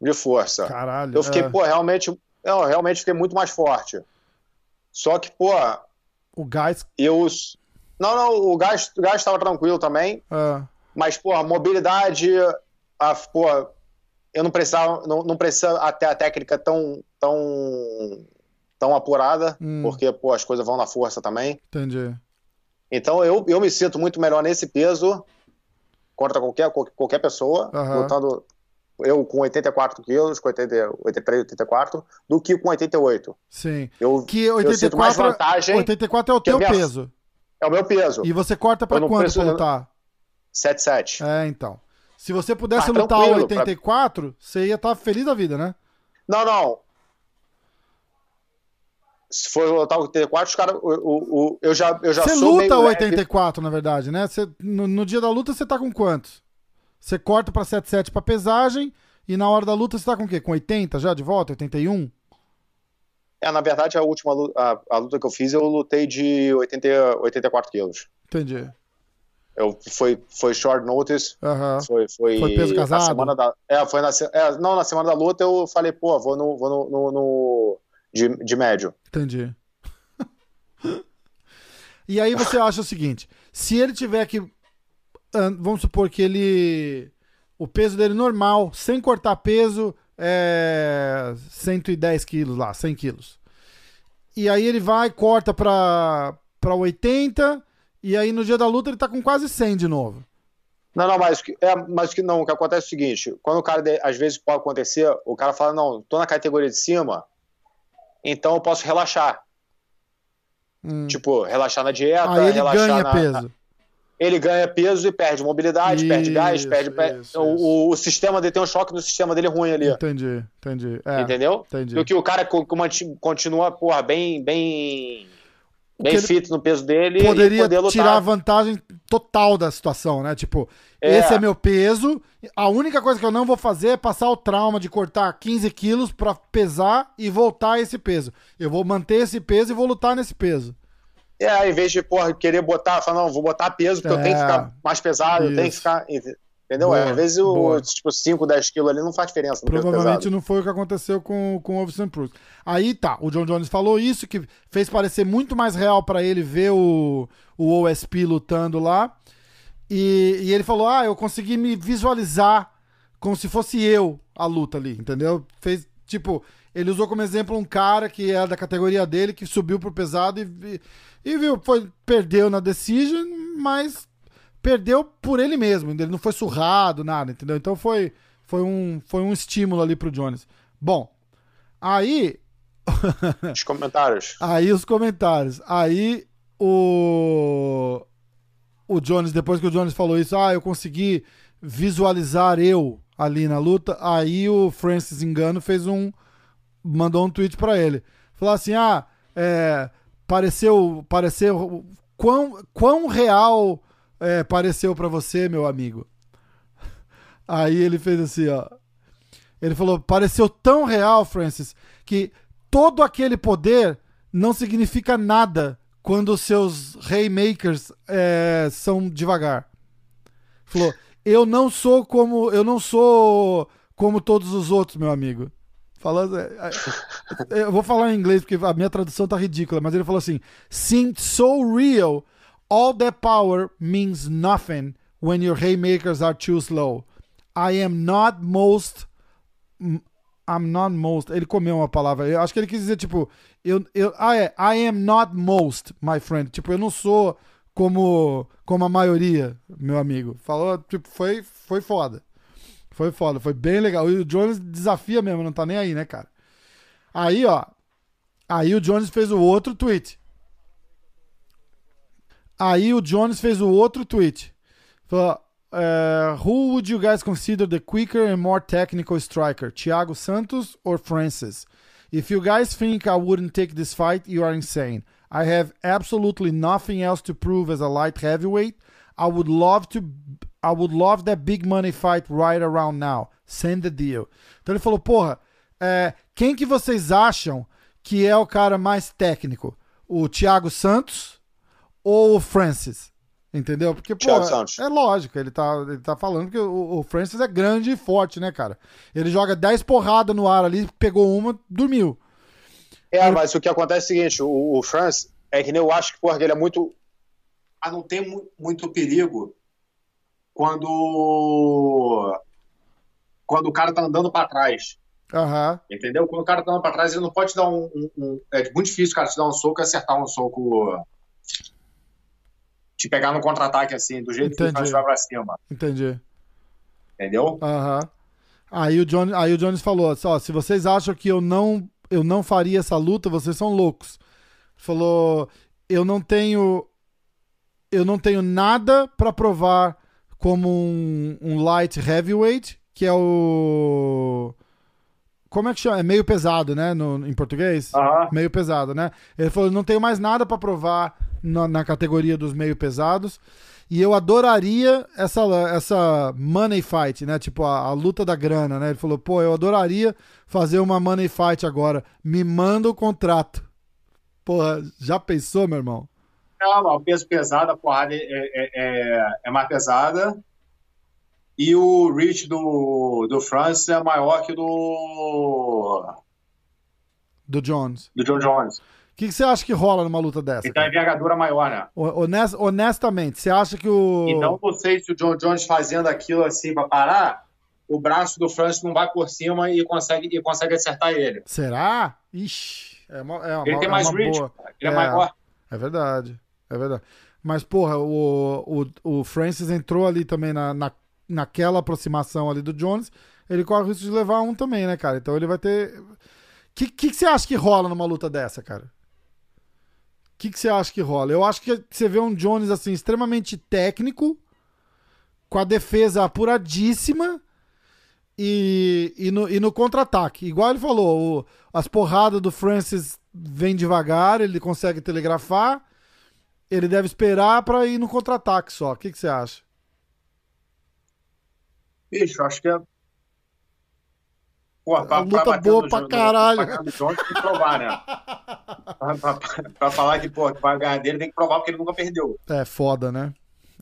de força. Caralho. Eu fiquei, é. pô, realmente, eu realmente fiquei muito mais forte. Só que, pô, O gás. eu. Não, não, o gás, o gás estava tranquilo também. é, Mas, pô, a mobilidade, a, pô, eu não precisava, não, não precisa até a técnica tão, tão, tão apurada, Hum. porque, pô, as coisas vão na força também. entendi. Então, eu, eu me sinto muito melhor nesse peso contra qualquer, qualquer pessoa, Aham. lutando eu com 84 quilos, com 80, 83, 84, do que com 88. Sim. Eu, Que eu sinto mais 84, é- vantagem, 84 é o teu minha- peso. É o meu peso, E você corta pra não quanto preciso- pra lutar? 77. É, então. Se você pudesse Ah, lutar tranquilo, 84, você ia estar feliz da vida, né? Não, não. Se for lutar 84, os caras. O, o, o- eu já, eu já Você sou luta meio leve. 84, na verdade, né? Você, no, no dia da luta você tá com quantos? Você corta pra 77 pra pesagem e na hora da luta você tá com o quê? Com 80 já de volta? 81? É, na verdade, a última luta, a, a luta que eu fiz, eu lutei de 80, 84 quilos. Entendi. Eu, foi, foi short notice. Foi, foi, Foi peso na casado? semana da, é, foi na, é, não, na semana da luta eu falei, pô, vou no, vou no, no- no- de, de médio. Entendi. [LAUGHS] e aí você acha o seguinte: se ele tiver que. Vamos supor que ele. O peso dele normal, sem cortar peso, é 110 quilos lá, 100 quilos. E aí ele vai, corta pra, pra 80, e aí no dia da luta ele tá com quase 100 de novo. Não, não, mas, é, mas que não, o que acontece é o seguinte, quando o cara, às vezes pode acontecer, o cara fala, não, tô na categoria de cima, então eu posso relaxar. Hum. Tipo, relaxar na dieta, aí ele relaxar ganha na- peso. Ele ganha peso e perde mobilidade, perde gás, Isso, perde. pe- isso, o, isso. o- sistema dele tem um choque no sistema dele ruim ali. Entendi, entendi. É, entendeu? entendi. Do que o cara continua, porra, bem, bem, bem fit no peso dele e poderia tirar a vantagem total da situação, né? Tipo, É. esse é meu peso. A única coisa que eu não vou fazer é passar o trauma de cortar 15 quilos pra pesar e voltar a esse peso. Eu vou manter esse peso e vou lutar nesse peso. É, ao invés de, porra, querer botar, falar, não, vou botar peso porque eu tenho que É. ficar mais pesado, eu tenho que Isso. ficar. Entendeu? Boa, É, às vezes boa. o tipo 5, 10 quilos ali não faz diferença Provavelmente não foi o que aconteceu com, com o Ovison Cruz. Aí tá, o John Jones falou isso, que fez parecer muito mais real pra ele ver o, o OSP lutando lá. E, e ele falou: Ah, eu consegui me visualizar como se fosse eu a luta ali, entendeu? Fez, tipo, ele usou como exemplo um cara que é da categoria dele, que subiu pro pesado e, e viu, foi, perdeu na decision, mas perdeu por ele mesmo, ele não foi surrado, nada, entendeu? Então foi, foi, um, foi um estímulo ali pro Jones. Bom, aí [LAUGHS] Os comentários. Aí os comentários. Aí o. O Jones, depois que o Jones falou isso, ah, eu consegui visualizar eu ali na luta. Aí o Francis Engano fez um. Mandou um tweet pra ele. Falou assim: ah, é, pareceu. pareceu quão, quão real é, pareceu pra você, meu amigo? [LAUGHS] Aí ele fez assim, ó. Ele falou: pareceu tão real, Francis, que todo aquele poder não significa nada quando seus Raymakers é, são devagar. Falou: eu não sou como eu não sou como todos os outros, meu amigo. Falando, é, é, eu vou falar em inglês porque a minha tradução tá ridícula, mas ele falou assim: "Seemed so real, all that power means nothing when your haymakers are too slow. I am not most I'm not most. Ele comeu uma palavra. Eu acho que ele quis dizer tipo, eu, eu ah é, I am not most, my friend. Tipo, eu não sou como como a maioria, meu amigo. Falou, tipo, foi foi foda. Foi foda, foi bem legal. E o Jones desafia mesmo, não tá nem aí, né, cara? Aí, ó. Aí o Jones fez o outro tweet. Aí o Jones fez o outro tweet. Falou, uh, who would you guys consider the quicker and more technical striker? Thiago Santos or Francis? If you guys think I wouldn't take this fight, you are insane. I have absolutely nothing else to prove as a light heavyweight. I would love to I would love that big money fight right around now. Send the deal. Então ele falou, porra, é, quem que vocês acham que é o cara mais técnico? O Thiago Santos ou o Francis? Entendeu? Porque, pô, é lógico, ele tá, ele tá falando que o, o, Francis é grande e forte, né, cara? Ele joga 10 porradas no ar ali, pegou uma, dormiu. É, ele... mas o que acontece é o seguinte, o, o Francis é que nem eu acho que, porra, ele é muito... Ah, não tem mu muito perigo quando quando o cara tá andando para trás. Uhum. Entendeu? Quando o cara tá andando para trás, ele não pode dar um, um, um, É muito difícil o cara te dar um soco e acertar um soco te pegar no contra-ataque, assim, do jeito Entendi. que o vai pra cima. Entendi. Entendeu? Aham. Uhum. Aí o, John, aí o Jones falou: ó, se vocês acham que eu não, eu não faria essa luta, vocês são loucos. Falou: eu não tenho. Eu não tenho nada para provar como um, um light heavyweight, que é o. Como é que chama? É meio pesado, né? No, em português? Uhum. Meio pesado, né? Ele falou: não tenho mais nada para provar na, na, categoria dos meio pesados. E eu adoraria essa, essa money fight, né? Tipo, a, a, luta da grana, né? Ele falou, pô, eu adoraria fazer uma money fight agora. Me manda o contrato. Porra, já pensou, meu irmão? Não, o peso pesado, a porrada é, é, é, é mais pesada. E o reach do, do Francis é maior que do. Do Jones. Do John Jones. O que, que, você acha que rola numa luta dessa? Então a envergadura maior, né? Honest, honestamente, você acha que o. Então não sei se o John Jones fazendo aquilo assim pra parar, o braço do Francis não vai por cima e consegue, e consegue acertar ele. Será? Ixi, é uma, é uma, ele tem mais é reach, boa. ele é, é maior. É verdade, é verdade. Mas, porra, o, o, o Francis entrou ali também na, na, naquela aproximação ali do Jones. Ele corre o risco de levar um também, né, cara? Então ele vai ter. O que, que, que você acha que rola numa luta dessa, cara? O que, que você acha que rola? Eu acho que você vê um Jones assim extremamente técnico, com a defesa apuradíssima e, e no, e no contra-ataque. Igual ele falou, o, as porradas do Francis vem devagar, ele consegue telegrafar. Ele deve esperar para ir no contra-ataque só. O que, que você acha? Bicho, acho que é Pô, pra, luta pra boa pra caralho. Pra, tem que provar, né? pra, pra, pra, falar que, pô, que vai ganhar dele, tem que provar porque ele nunca perdeu. É foda, né?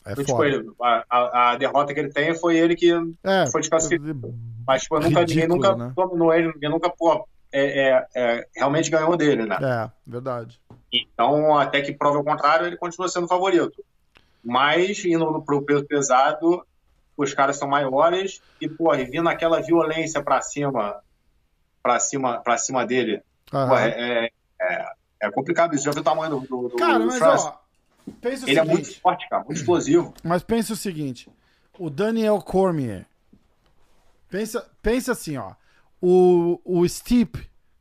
É então, tipo, ele, a, a, derrota que ele tem foi ele que é, foi desclassificado. Mas, tipo, nunca, ridículo, ninguém nunca né? dominou ele, ninguém nunca, pô, é, é, é, realmente ganhou dele, né? É, verdade. Então, até que prova o contrário, ele continua sendo favorito. Mas, indo pro peso pesado, os caras são maiores e, pô, e vindo aquela violência pra cima, pra cima, pra cima dele. Uhum. Pô, é, é, é, complicado isso. Já viu o tamanho do, do, do Cara, mas ó, pensa o Ele seguinte, é muito forte, cara, muito explosivo. [CLEARS THROAT] Mas pensa o seguinte, o Daniel Cormier, pensa, pensa assim, ó, o, o Steep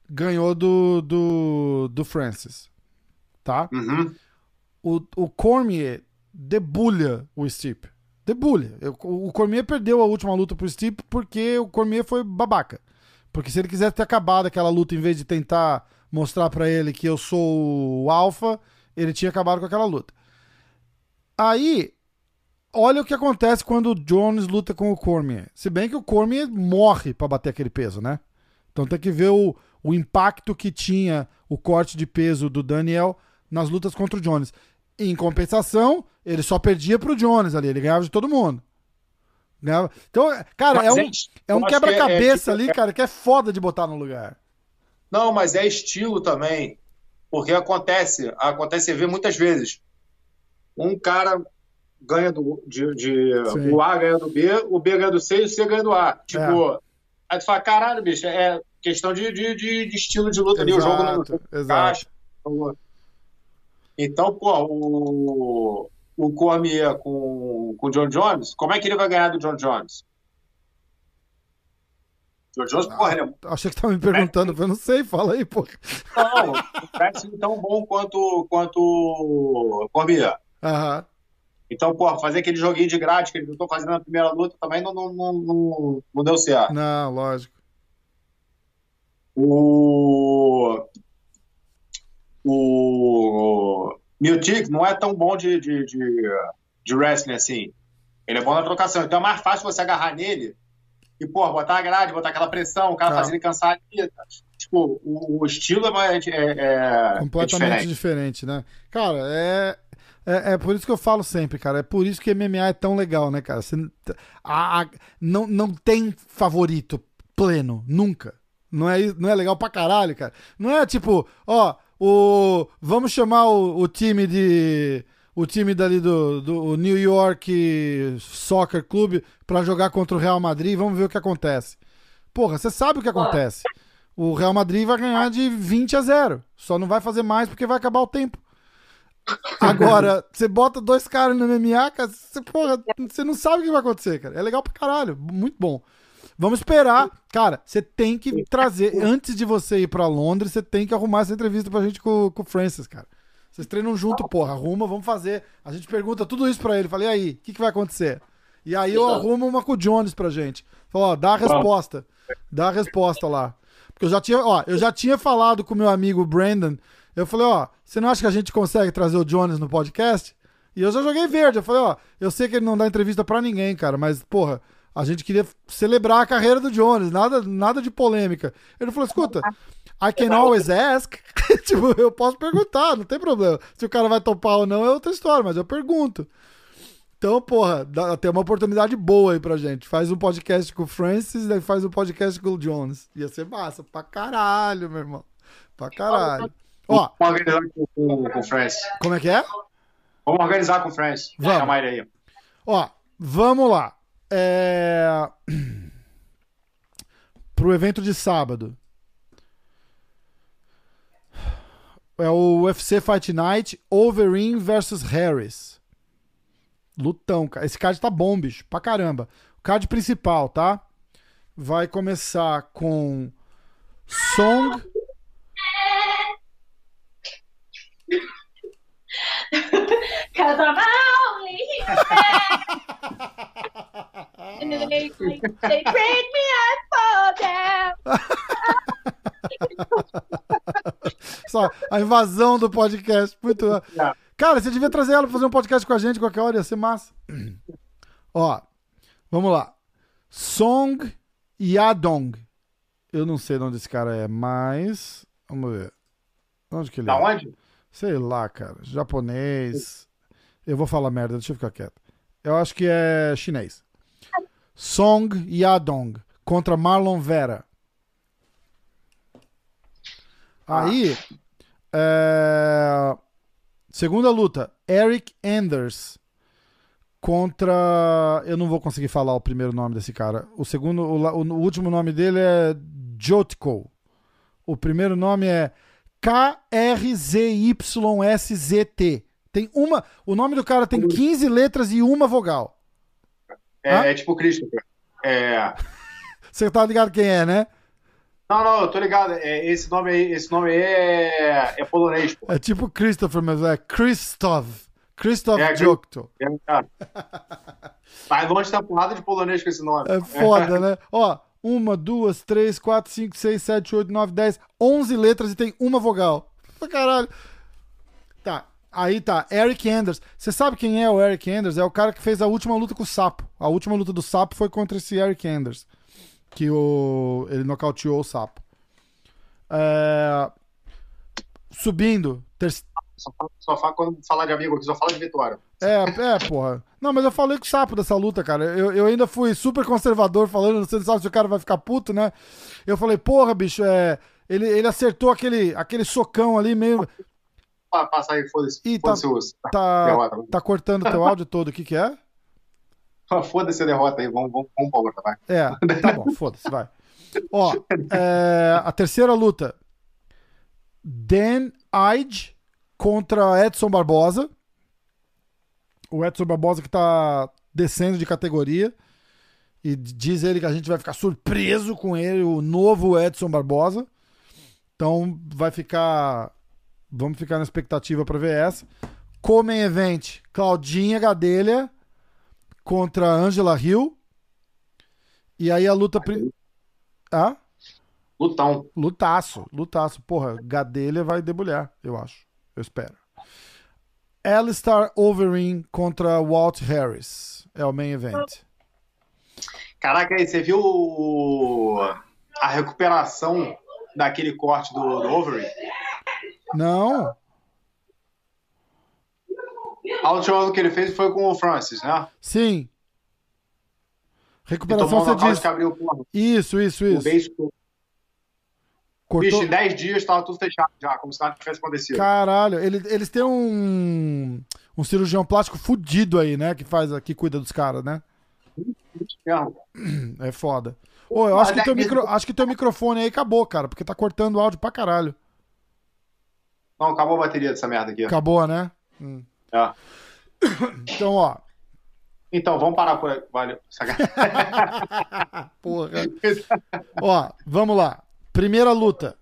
ganhou do, do, do Francis, tá? Uhum. o, o Cormier debulha o Stipe. Debulha. Eu- O Cormier perdeu a última luta pro Stipe porque o Cormier foi babaca. Porque se ele quisesse ter acabado aquela luta em vez de tentar mostrar pra ele que eu sou o alfa, ele tinha acabado com aquela luta. Aí, olha o que acontece quando o Jones luta com o Cormier. Se bem que o Cormier morre pra bater aquele peso, né? Então tem que ver o, o impacto que tinha o corte de peso do Daniel nas lutas contra o Jones. Em compensação, ele só perdia pro Jones ali, ele ganhava de todo mundo. Ganhava- Então, cara, Mas é um, est- é um eu acho que quebra-cabeça é- ali, cara, que é foda de botar no lugar. Não, mas é estilo também. Porque acontece, acontece, você vê muitas vezes. Um cara ganha do, de, de- o A ganha do B, o B ganha do C e o C ganha do A. Tipo, aí tu fala, caralho, bicho, é questão de, de, de, estilo de luta ali, o jogo não Exato, exato. encaixa. Então, pô, o, o Cormier com, com o John Jones, como é que ele vai ganhar do John Jones? John Jones, porra, ele é Achei que tava me perguntando, eu não sei, fala aí, pô. Não, wrestling tão bom quanto, quanto o Cormier. Aham. Então, pô, fazer aquele joguinho de grátis que ele tentou fazer na primeira luta também não, não, não, não, não deu certo. Não, lógico. O. O. Miltic não é tão bom de, de, de, de wrestling assim. Ele é bom na trocação. Então é mais fácil você agarrar nele e, pô, botar a grade, botar aquela pressão, o cara Tá. fazer ele cansar ali. Tipo, o, o estilo é, é, é, é Completamente diferente. diferente. né? Cara, é, é. É por isso que eu falo sempre, cara. É por isso que MMA é tão legal, né, cara? Você, a- a- não, não tem favorito pleno, nunca. Não é, não é legal pra caralho, cara. Não é tipo, ó, o. Vamos chamar o, o time de. O time dali do, do New York Soccer Club pra jogar contra o Real Madrid. Vamos ver o que acontece. Porra, você sabe o que acontece. O Real Madrid vai ganhar de 20 a 0. Só não vai fazer mais porque vai acabar o tempo. Agora, você bota dois caras no MMA, cara, você, porra, você não sabe o que vai acontecer, cara. É legal pra caralho. Muito bom. Vamos esperar. Cara, você tem que trazer. Antes de você ir pra Londres, você tem que arrumar essa entrevista pra gente com, com o Francis, cara. Vocês treinam junto, porra. Arruma, vamos fazer. A gente pergunta tudo isso pra ele. Falei, e aí, o que, que vai acontecer? E aí eu arrumo uma com o Jones pra gente. Fala, ó, dá a resposta. Dá a resposta lá. Porque eu já tinha, ó, eu já tinha falado com o meu amigo Brandon. Eu falei, ó, você não acha que a gente consegue trazer o Jones no podcast? E eu já joguei verde. Eu falei, ó, eu sei que ele não dá entrevista pra ninguém, cara, mas, porra, a gente queria celebrar a carreira do Jones, nada, nada de polêmica. Ele falou, escuta, I can always ask. [LAUGHS] tipo, eu posso perguntar, não tem problema. Se o cara vai topar ou não é outra história, mas eu pergunto. Então, porra, dá, tem uma oportunidade boa aí pra gente. Faz um podcast com o Francis, daí faz um podcast com o Jones. Ia ser massa, pra caralho, meu irmão. Pra caralho. Ó, Vamos organizar com, com, o Francis. como é que é? Vamos organizar com o Francis. Vamos. Chamar ele aí. Ó, vamos lá. É... Pro evento de sábado. É o UFC Fight Night Overeem versus Harris. Lutão, cara. Esse card tá bom, bicho. Pra caramba. O card principal, tá? Vai começar com Song. [LAUGHS] Cause I'm only human. and they, they, they break me and fall down. Só, a invasão do podcast. Muito. [LAUGHS] Não. Cara, você devia trazer ela pra fazer um podcast com a gente qualquer hora, ia ser massa. [CLEARS THROAT] Ó, vamos lá. Song Yadong. Eu não sei de onde esse cara é, mas. Vamos ver. Onde que ele Da é? onde? Sei lá, cara. Japonês. Eu vou falar merda, deixa eu ficar quieto. Eu acho que é chinês. Song Yadong contra Marlon Vera. Aí, é, segunda luta, Eric Anders contra. Eu não vou conseguir falar o primeiro nome desse cara. O segundo, o, o último nome dele é Jotko. O primeiro nome é K-R-Z-Y-S-Z-T. Tem uma. O nome do cara tem 15 letras e uma vogal. É, é tipo Christopher. É. [LAUGHS] Você tá ligado quem é, né? Não, não, eu tô ligado. É, esse, nome aí, esse nome aí é, é polonês, pô. É tipo Christopher, mas é Krzysztof. Krzysztof É, Jokto. É, é. Vai longe da porrada de polonês com esse nome. É foda, né? [LAUGHS] Ó, uma, duas, três, quatro, cinco, seis, sete, oito, nove, dez, onze letras e tem uma vogal. Caralho. Tá, aí tá, Eric Anders. Você sabe quem é o Eric Anders? É o cara que fez a última luta com o Sapo. A última luta do Sapo foi contra esse Eric Anders. Que o... ele nocauteou o Sapo. É, Subindo, ter... Só, fala- só fala, quando falar de amigo aqui, só fala de vitória. É, é, porra. Não, mas eu falei com o sapo dessa luta, cara. Eu, eu ainda fui super conservador falando, você não sabe se o cara vai ficar puto, né? Eu falei, porra, bicho, é. Ele, ele acertou aquele, aquele socão ali meio. Pa- Passa aí, foda-se. Ih, tá- os- Tá, [LAUGHS] derrota. tá cortando teu áudio todo. O que que é? [LAUGHS] Foda-se a derrota aí, vamos, vamos, vamos pra outra, vai. É, tá bom, [LAUGHS] foda-se, vai. Ó, é, a terceira luta. Dan Ige contra Edson Barbosa. O Edson Barbosa que tá descendo de categoria. E diz ele que a gente vai ficar surpreso com ele, o novo Edson Barbosa. Então vai ficar. Vamos ficar na expectativa pra ver essa. Comem Event, Claudinha Gadelha contra Angela Hill. E aí a luta. pri- Ah? Lutão. Lutaço, lutaço. Porra, Gadelha vai debulhar, eu acho. Eu espero. Alistair Overeem contra Walt Harris. É o main event. Caraca, aí, você viu o- a recuperação daquele corte do, do Overy? Não? A última que ele fez foi com o Francis, né? Sim. Recuperação, você diz. Isso, isso, o isso. beijo. Cortou. em 10 dias tava tudo fechado já, como se nada tivesse acontecido. Caralho, ele- eles têm um. Um cirurgião plástico fudido aí, né? Que faz, que cuida dos caras, né? É foda. Ô, eu acho que, Mas teu é- micro, acho que teu microfone aí acabou, cara, porque tá cortando o áudio pra caralho. Não, acabou a bateria dessa merda aqui. Acabou, né? É. Então, ó. Então, vamos parar por aí. Valeu. [LAUGHS] Porra. Ó, vamos lá. Primeira luta.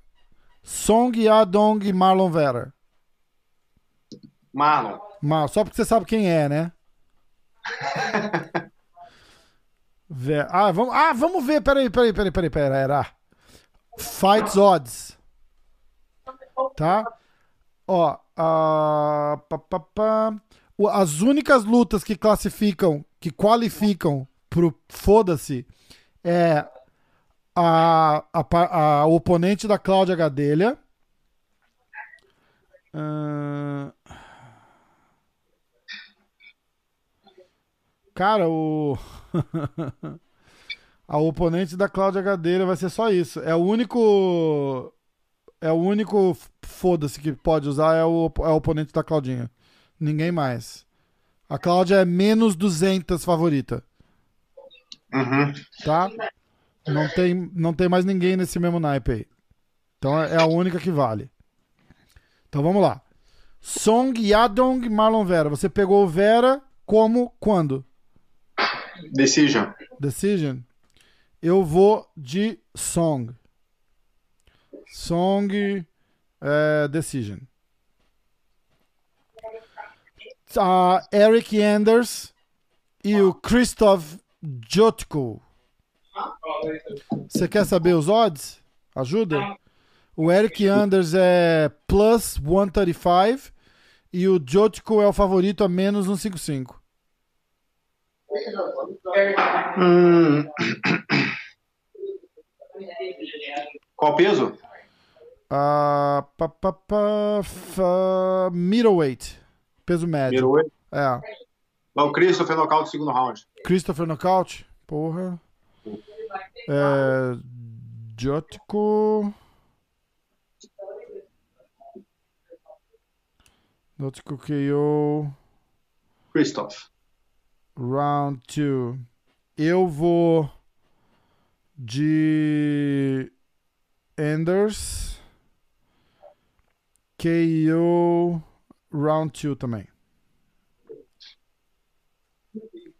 Song Yadong e Marlon Vera. Marlon. Mar- Só porque você sabe quem é, né? [LAUGHS] Ver- Ah, vamos, ah, vamos ver. Peraí, peraí, peraí, peraí, peraí. Era. Fights Odds. Tá? Ó, ah, pá, pá, pá. O- as únicas lutas que classificam, que qualificam pro foda-se, é a, a, pa- a oponente da Cláudia Gadelha. Ahn, Cara, o. [LAUGHS] a oponente da Cláudia Gadelha vai ser só isso. É o único. É o único foda-se que pode usar é o, é o oponente da Claudinha. Ninguém mais. A Cláudia é menos 200 favorita, Uhum. tá? Não tem, não tem mais ninguém nesse mesmo naipe aí. Então é a única que vale. Então vamos lá. Song Yadong Marlon Vera. Você pegou o Vera como quando? Decision. Decision. Eu vou de Song. Song é, Decision. A Eric Anders e o Christoph Jotko. Você quer saber os odds? Ajuda? O Eric Anders é plus 135 e o Jotko é o favorito a menos 155. Hum. Qual peso? Ah, pá, pá, pá, fa- middleweight. Peso médio. Middleweight. É. O Christopher nocaute no segundo round. Christopher Knockout. Porra. É. Jotko. Jotko KO. Christoph. Round 2. Eu vou de Anders. KO. Round 2 também.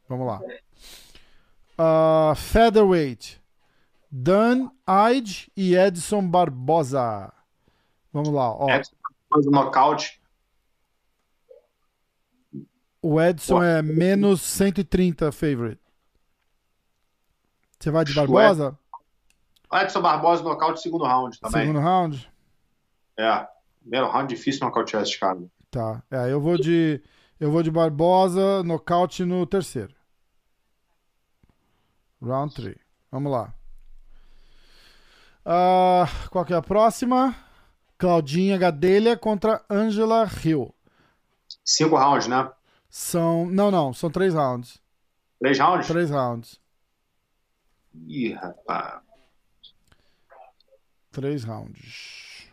Vamos lá. Ah, featherweight. Dan Ide e Edson Barbosa. Vamos lá, ó. Edson um nocaute. O Edson é menos 130 favorite. Você vai de Barbosa? Edson Barbosa nocaute segundo round também. Segundo round? É. Primeiro round difícil nocautear esse cara. Tá. É, eu vou de. Eu vou de Barbosa, nocaute no terceiro. Round 3. Vamos lá. Ah, qual que é a próxima? Claudinha Gadelha contra Angela Hill. Cinco rounds, né? São. Não, não, são três rounds. Três rounds? Três rounds. Ih, rapaz. Três rounds.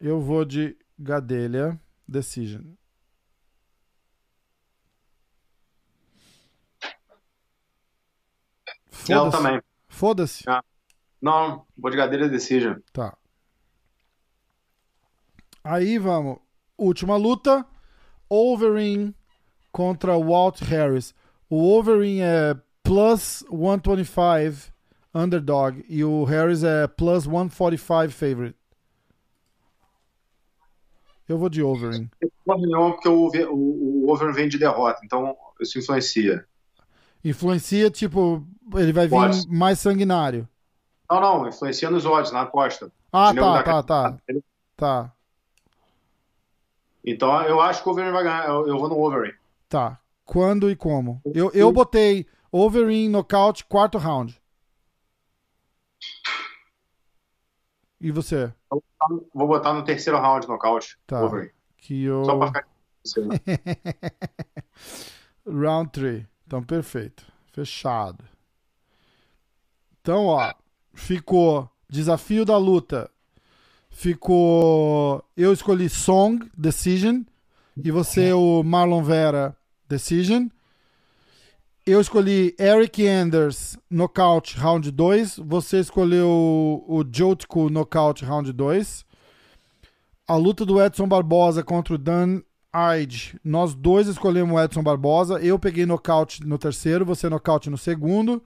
Eu vou de Gadelha Decision. Eu Foda-se. também. Foda-se. Ah. Não, vou de Gadelha Decision. Tá. Aí vamos. Última luta. Overeem contra Walt Harris. O Overeem é plus 125 underdog e o Harris é plus 145 favorite. Eu vou de Overeem. Não, porque o, o, o Over vem de derrota, então isso influencia. Influencia, tipo, ele vai vir mais sanguinário. Não, não, influencia nos odds, na aposta. Ah, tá, tá, tá, tá, Então eu acho que o Over vai ganhar. Eu, eu vou no Over. tá. Quando e como? Eu, eu botei Overeem nocaute quarto round. E você? Vou botar no terceiro round nocaute. Tá. Over. Que eu... Só pra ficar. [LAUGHS] Round 3. Então, perfeito. Fechado. Então, ó. Ficou desafio da luta. Ficou. Eu escolhi Song, Decision. E você, o Marlon Vera, Decision. Eu escolhi Eric Anders, Knockout, Round 2. Você escolheu o Jotko, Knockout, Round 2. A luta do Edson Barbosa contra o Dan Nós dois escolhemos o Edson Barbosa. Eu peguei nocaute no terceiro, você nocaute no segundo.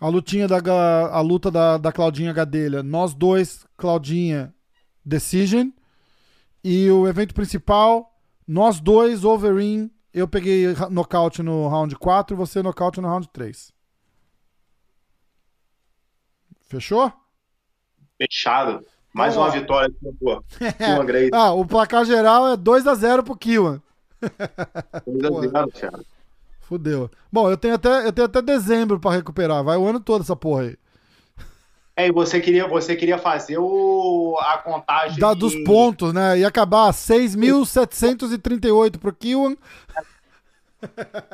A lutinha da a luta da, da Claudinha Gadelha. Nós dois, Claudinha, Decision. E o evento principal, nós dois, Overeem. Eu peguei nocaute no round 4, você nocaute no round 3. Fechou? Fechado. Mais uma vitória pô. [LAUGHS] Uma Grace. Ah, o placar geral é 2 a 0 pro Kiwan. Dois a [LAUGHS] pô. zero, cara. Fudeu. Bom, eu tenho até, eu tenho até dezembro pra recuperar. Vai o ano todo essa porra aí. É, e você queria, você queria fazer o, a contagem Da, em- dos pontos, né? Ia acabar 6.738 pro Kiwan. [LAUGHS]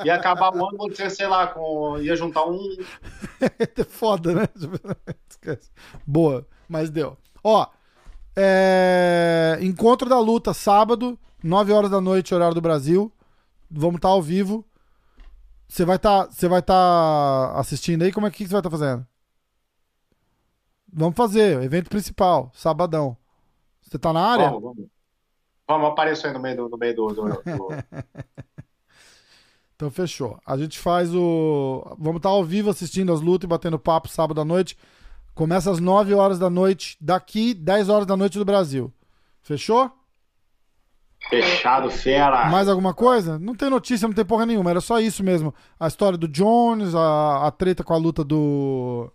Ia acabar o ano, você, sei lá, com, ia juntar um. Foda, né? Boa, mas deu. Ó, é... encontro da luta sábado, 9 horas da noite, horário do Brasil. Vamos estar ao vivo. Você vai estar, você vai estar assistindo aí? Como é que você vai estar fazendo? Vamos fazer, evento principal, sabadão. Você tá na área? Vamos, vamos. Vamos, apareço aí no meio do. No meio do, do- do- [LAUGHS] Então fechou. A gente faz o. Vamos estar ao vivo assistindo as lutas e batendo papo sábado à noite. Começa às 9 horas da noite, daqui 10 horas da noite do Brasil. Fechou? Fechado, fera. Mais alguma coisa? Não tem notícia, não tem porra nenhuma. Era só isso mesmo. A história do Jones, a, a treta com a luta do,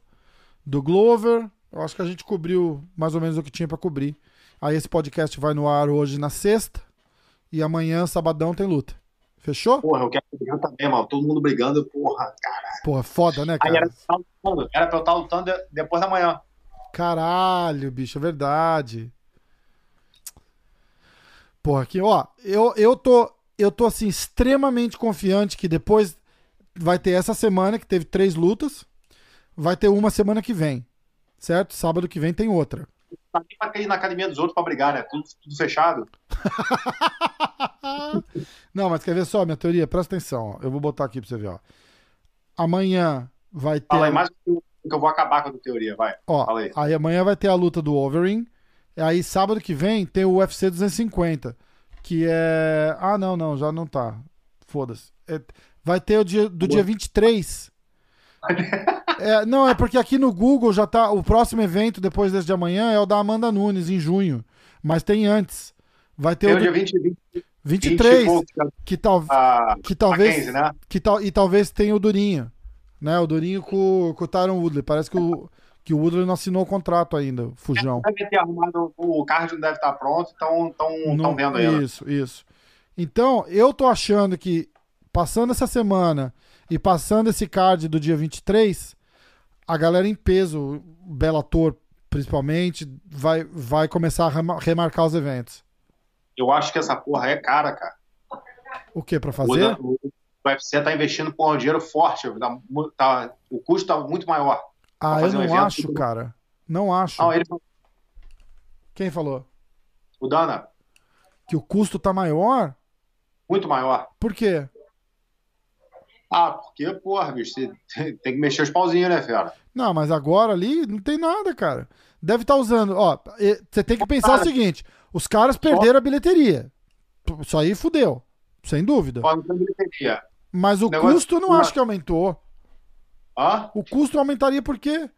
do Glover. Eu acho que a gente cobriu mais ou menos o que tinha pra cobrir. Aí esse podcast vai no ar hoje na sexta. E amanhã, sabadão, tem luta. Fechou? Porra, eu quero brigar também, mano. Todo mundo brigando, porra, cara. Porra, foda, né, Aí cara? era pra eu estar lutando, era pra eu estar lutando de- depois da manhã. Caralho, bicho, é verdade. Porra, aqui, ó, eu, eu tô, eu tô assim, extremamente confiante que depois vai ter essa semana, que teve três lutas, vai ter uma semana que vem, certo? Sábado que vem tem outra. Tá nem pra ir na academia dos outros pra brigar, né? Tudo, tudo fechado. [LAUGHS] Não, mas quer ver só minha teoria? Presta atenção, ó. Eu vou botar aqui pra você ver, ó. Amanhã vai ter. Fala aí mais que eu, vou acabar com a teoria, vai. Ó, Fala aí. aí amanhã vai ter a luta do Overeem. E aí sábado que vem tem o UFC 250, que é... Ah, não, não, já não tá. Foda-se. É- Vai ter o dia do dia 23. É, não, é porque aqui no Google já tá. O próximo evento depois desse de amanhã é o da Amanda Nunes, em junho. Mas tem antes. Vai ter Tem o dia do 20, 20, 23, e pouco, que, tal, a, que talvez. Mackenzie, né? Que tal, e talvez tenha o Durinho. Né? O Durinho com, com o Tyron Woodley. Parece que o, que o Woodley não assinou o contrato ainda, o Fujão. Deve ter arrumado, o card não deve estar pronto, então estão vendo ainda. Isso, isso. Então, eu tô achando que, passando essa semana e passando esse card do dia 23, a galera em peso, Bellator principalmente, vai, vai começar a rema- remarcar os eventos. Eu acho que essa porra é cara, cara. O que pra O, fazer? o, o UFC tá investindo porra, um dinheiro forte. tá tá- o custo tá muito maior. Ah, eu um não evento, acho, tudo- cara. Não acho. Não, ele, Quem falou? o Dana, Que o custo tá maior? muito maior. Por quê? Ah, porque, porra, bicho, você tem [LAUGHS] tem que mexer os pauzinhos, né, fera? Não, mas agora ali não tem nada, cara. Deve estar usando. Ó, você tem que pensar o seguinte: os caras perderam a bilheteria. Isso aí fudeu. Sem dúvida. Mas o Negócio- custo eu não acho que aumentou. Hã? O custo aumentaria por quê?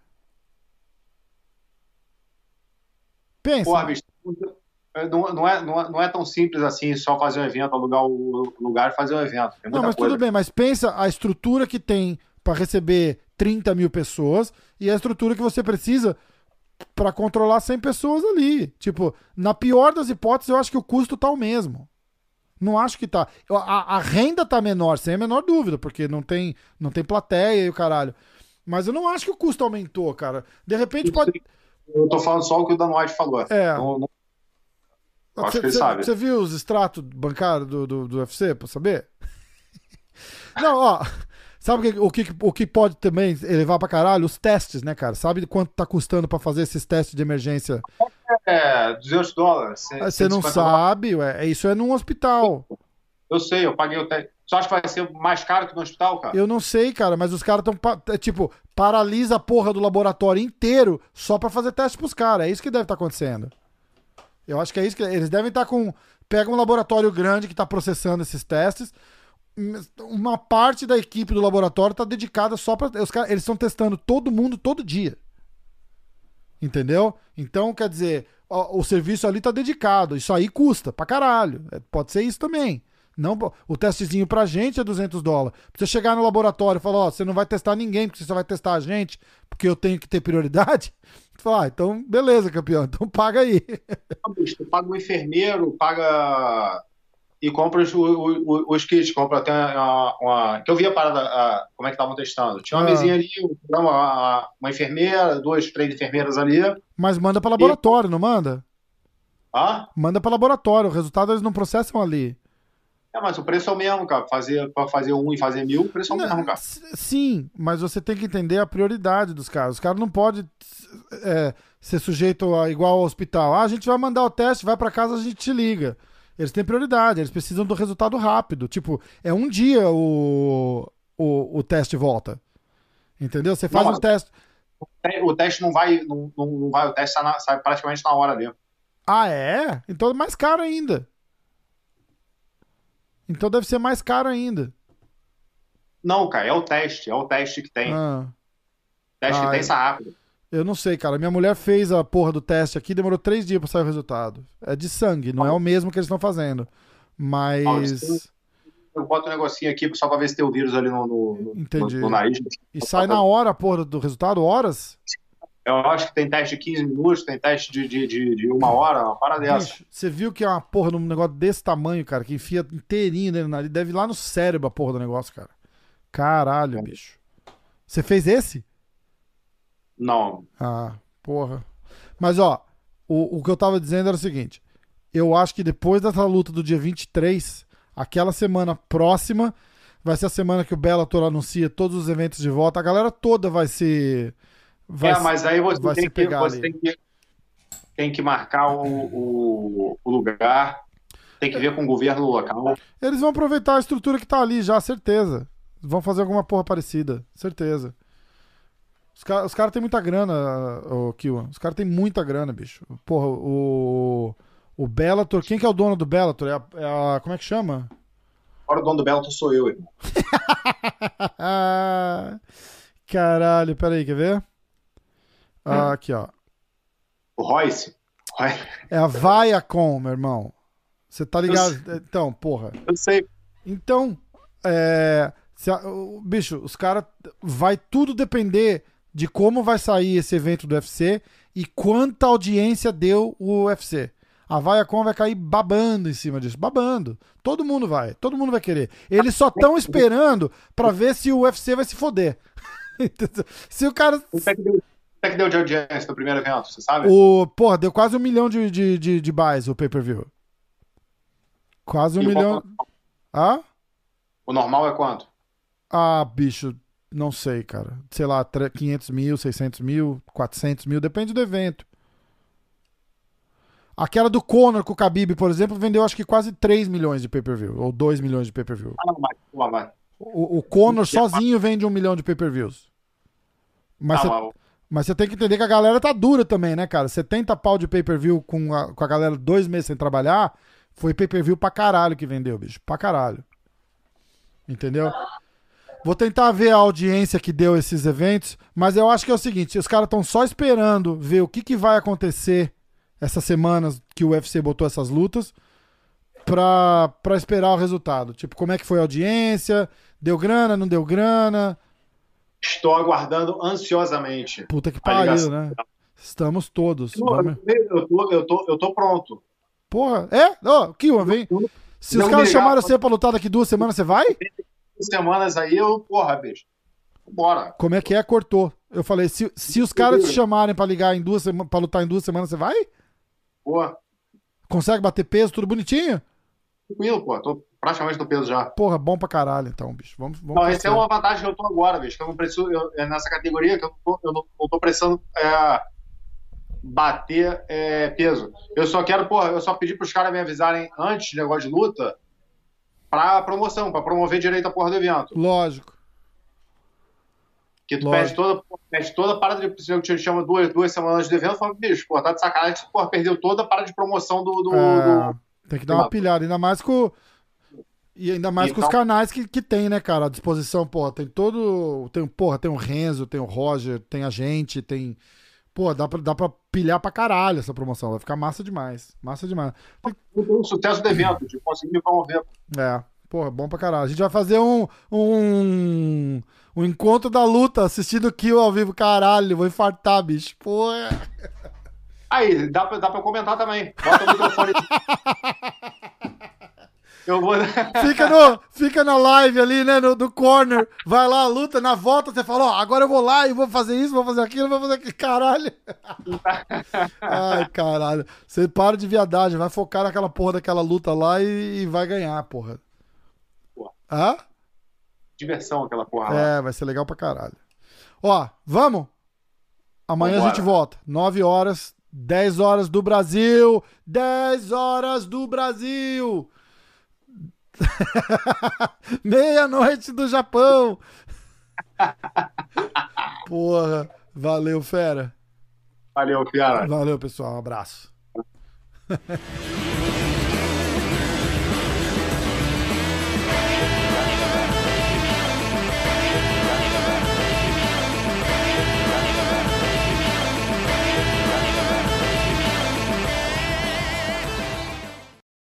Pensa. Porra, bicho, não, não, é, não, é, não é tão simples assim só fazer um evento, alugar o lugar e fazer um evento. Não, mas coisa. tudo bem, mas pensa a estrutura que tem para receber 30 mil pessoas e a estrutura que você precisa para controlar 100 pessoas ali. Tipo, na pior das hipóteses, eu acho que o custo tá o mesmo. Não acho que tá. A, a renda tá menor, sem a menor dúvida, porque não tem, não tem plateia e o caralho. Mas eu não acho que o custo aumentou, cara. De repente pode. Eu tô falando só o que o Dan White falou. É. Não- não- acho Você que ele sabe. você viu os extratos bancários do, do, do UFC pra saber? [LAUGHS] Não, ó. Sabe o que, o, que, o que pode também elevar pra caralho? Os testes, né, cara? Sabe quanto tá custando pra fazer esses testes de emergência? É, 200 dólares. cem- Ah, Você não 150 dólares. sabe, ué. Isso é num hospital. Eu sei, eu paguei o teste. Você acha que vai ser mais caro que no hospital, cara? Eu não sei, cara, mas os caras estão. tipo, paralisa a porra do laboratório inteiro só pra fazer teste pros caras. É isso que deve estar acontecendo. Eu acho que é isso que. Eles devem estar com. Pega um laboratório grande que tá processando esses testes. Uma parte da equipe do laboratório tá dedicada só caras, eles estão testando todo mundo todo dia. Entendeu? Então, quer dizer, ó, o serviço ali tá dedicado. Isso aí custa pra caralho. É, Pode ser isso também. Não, o testezinho pra gente é 200 dólares. Pra você chegar no laboratório e falar, ó, você não vai testar ninguém, porque você só vai testar a gente, porque eu tenho que ter prioridade. [LAUGHS] Fala, ah, então beleza, campeão, então paga aí. Bicho, Tu paga um enfermeiro, paga. E compra os, o- o- os kits, compra até uma, uma- Que eu vi a parada, a- como é que estavam testando. Tinha uma Ah. mesinha ali, uma, uma enfermeira, duas, três enfermeiras ali. Mas manda pra laboratório, não manda? Ah, Manda pra laboratório, o resultado eles não processam ali. É, mas o preço é o mesmo, cara. Fazer, pra fazer um e fazer mil, o preço é o mesmo, cara. Sim, mas você tem que entender a prioridade dos caras. Os caras não podem é, ser sujeito a, igual ao hospital. Ah, a gente vai mandar o teste, vai pra casa, a gente te liga. Eles têm prioridade, eles precisam do resultado rápido. Tipo, é um dia o, o, o teste volta. Entendeu? Você faz Não, um teste. O teste não vai, não, não vai, o teste sai, na- sai praticamente na hora ali. Ah, é? Então é mais caro ainda. Então deve ser mais caro ainda. Não, cara, é o teste, é o teste que tem. Ah. O teste Ah, que tem é. sai rápido. Eu não sei, cara. Minha mulher fez a porra do teste aqui, demorou três dias pra sair o resultado. É de sangue, não é o mesmo que eles estão fazendo. Mas. Eu boto um negocinho aqui só pra ver se tem o vírus ali no, no, no- Entendi. no nariz. E sai na hora a porra do resultado? Horas? Eu acho que tem teste de 15 minutos, tem teste de, de, de, de uma hora, uma parada dessa. Bicho, você viu que é uma porra num negócio desse tamanho, cara, que enfia inteirinho dentro do nariz. Deve ir lá no cérebro a porra do negócio, cara. Caralho, bicho. Você fez esse? Não, Ah, porra. Mas, ó, o, o que eu tava dizendo era o seguinte. Eu acho que depois dessa luta do dia 23, aquela semana próxima, vai ser a semana que o Bellator anuncia todos os eventos de volta. A galera toda vai se... Vai é, mas aí você, tem que, você tem que tem que marcar o, o, o lugar, tem que ver com o governo local. Eles vão aproveitar a estrutura que tá ali já, certeza. Vão fazer alguma porra parecida, certeza. Os caras cara têm muita grana, o Kiwan. Os caras têm muita grana, bicho. Porra, o. O Bellator. Quem que é o dono do Bellator? É a, é a- como é que chama? Agora o dono do Bellator sou eu, irmão. [LAUGHS] caralho. Pera aí, quer ver? Ah, aqui, ó. O Royce. Roy- É a Viacom, meu irmão. Você tá ligado? Então, porra. Eu sei. Então, é, se a- o- bicho, os caras. Vai tudo depender de como vai sair esse evento do UFC e quanta audiência deu o UFC. A Viacom vai cair babando em cima disso. Babando. Todo mundo vai. Todo mundo vai querer. Eles só estão esperando pra ver se o UFC vai se foder. [LAUGHS] Se o cara. Quanto é que deu, de audiência no primeiro evento, você sabe? O, porra, deu quase um milhão de, de, de, de buys o pay-per-view. Quase um E milhão. Ah? O normal é quanto? Ah, bicho, não sei, cara. Sei lá, tre- 500 mil, 600 mil, 400 mil, depende do evento. Aquela do Conor com o Khabib, por exemplo, vendeu acho que quase 3 milhões de pay-per-view, ou 2 milhões de pay-per-view. Ah, O, o Conor sozinho vende um milhão de pay-per-views. Mas você mas- você tem que entender que a galera tá dura também, né, cara? 70 pau de pay-per-view com a, com a galera dois meses sem trabalhar, foi pay-per-view pra caralho que vendeu, bicho. Pra caralho. Entendeu? Vou tentar ver a audiência que deu esses eventos, mas eu acho que é o seguinte, os caras estão só esperando ver o que, que vai acontecer essas semanas que o UFC botou essas lutas pra, pra esperar o resultado. Tipo, como é que foi a audiência, deu grana, não deu grana, Estou aguardando ansiosamente. Puta que pariu, né? Estamos todos. Vamos- Eu tô, eu, tô, eu tô pronto. Porra, é? Ó, Kiwan, vem. Se os Não caras me ligar, chamaram você pra lutar daqui duas semanas, você vai? Semanas aí, eu, porra, bicho. Bora. Como é que é? Cortou. Eu falei, se, se os caras te chamarem pra ligar em duas semanas, pra lutar em duas semanas, você vai? Porra, Consegue bater peso, tudo bonitinho? tranquilo, pô. Tô praticamente no peso já. Porra, bom pra caralho, então, bicho. Vamos, vamos Não, essa é uma vantagem que eu tô agora, bicho. Que eu não preciso. Eu, é nessa categoria que eu, não tô- eu não, não tô precisando é, bater é, peso. Eu só quero, porra, eu só pedi pros caras me avisarem antes do negócio de luta pra promoção, pra promover direito a porra do evento. Lógico. Que tu Lógico. perde toda, perde toda a parada de. Eu te chama duas, duas semanas de evento, eu falo, bicho, pô, tá de sacanagem que porra, perdeu toda a parada de promoção do. do, É, do- tem que dar uma pilhada, ainda mais com. E ainda mais com os Então- canais que, que tem, né, cara? À disposição, porra, tem todo. Tem, porra, tem o Renzo, tem o Roger, tem a gente, tem. Pô, dá pra, dá pra pilhar pra caralho essa promoção. Vai ficar massa demais. Massa demais. Tem- do sucesso do evento, de conseguir promover. É, porra, bom pra caralho. A gente vai fazer um. Um, um encontro da luta assistindo Kill ao vivo. Caralho, vou infartar, bicho. Porra. Aí, dá pra, dá pra comentar também. Bota o microfone. [LAUGHS] Eu vou. Fica, no, fica na live ali, né? No, do corner. Vai lá, luta. Na volta você fala, ó, agora eu vou lá e vou fazer isso, vou fazer aquilo, vou fazer aquilo. Caralho. [LAUGHS] Ai, caralho. Você para de viadagem, vai focar naquela porra daquela luta lá e, e vai ganhar, porra. Porra. Hã? Diversão aquela porra lá. É, vai ser legal pra caralho. Ó, vamos? Amanhã a Vambora. gente volta. 9 horas, 10 horas do Brasil. 10 horas do Brasil. [LAUGHS] Meia-noite do Japão. [LAUGHS] Porra, valeu, fera. Valeu, Fiara. Valeu, pessoal. Um abraço. [LAUGHS]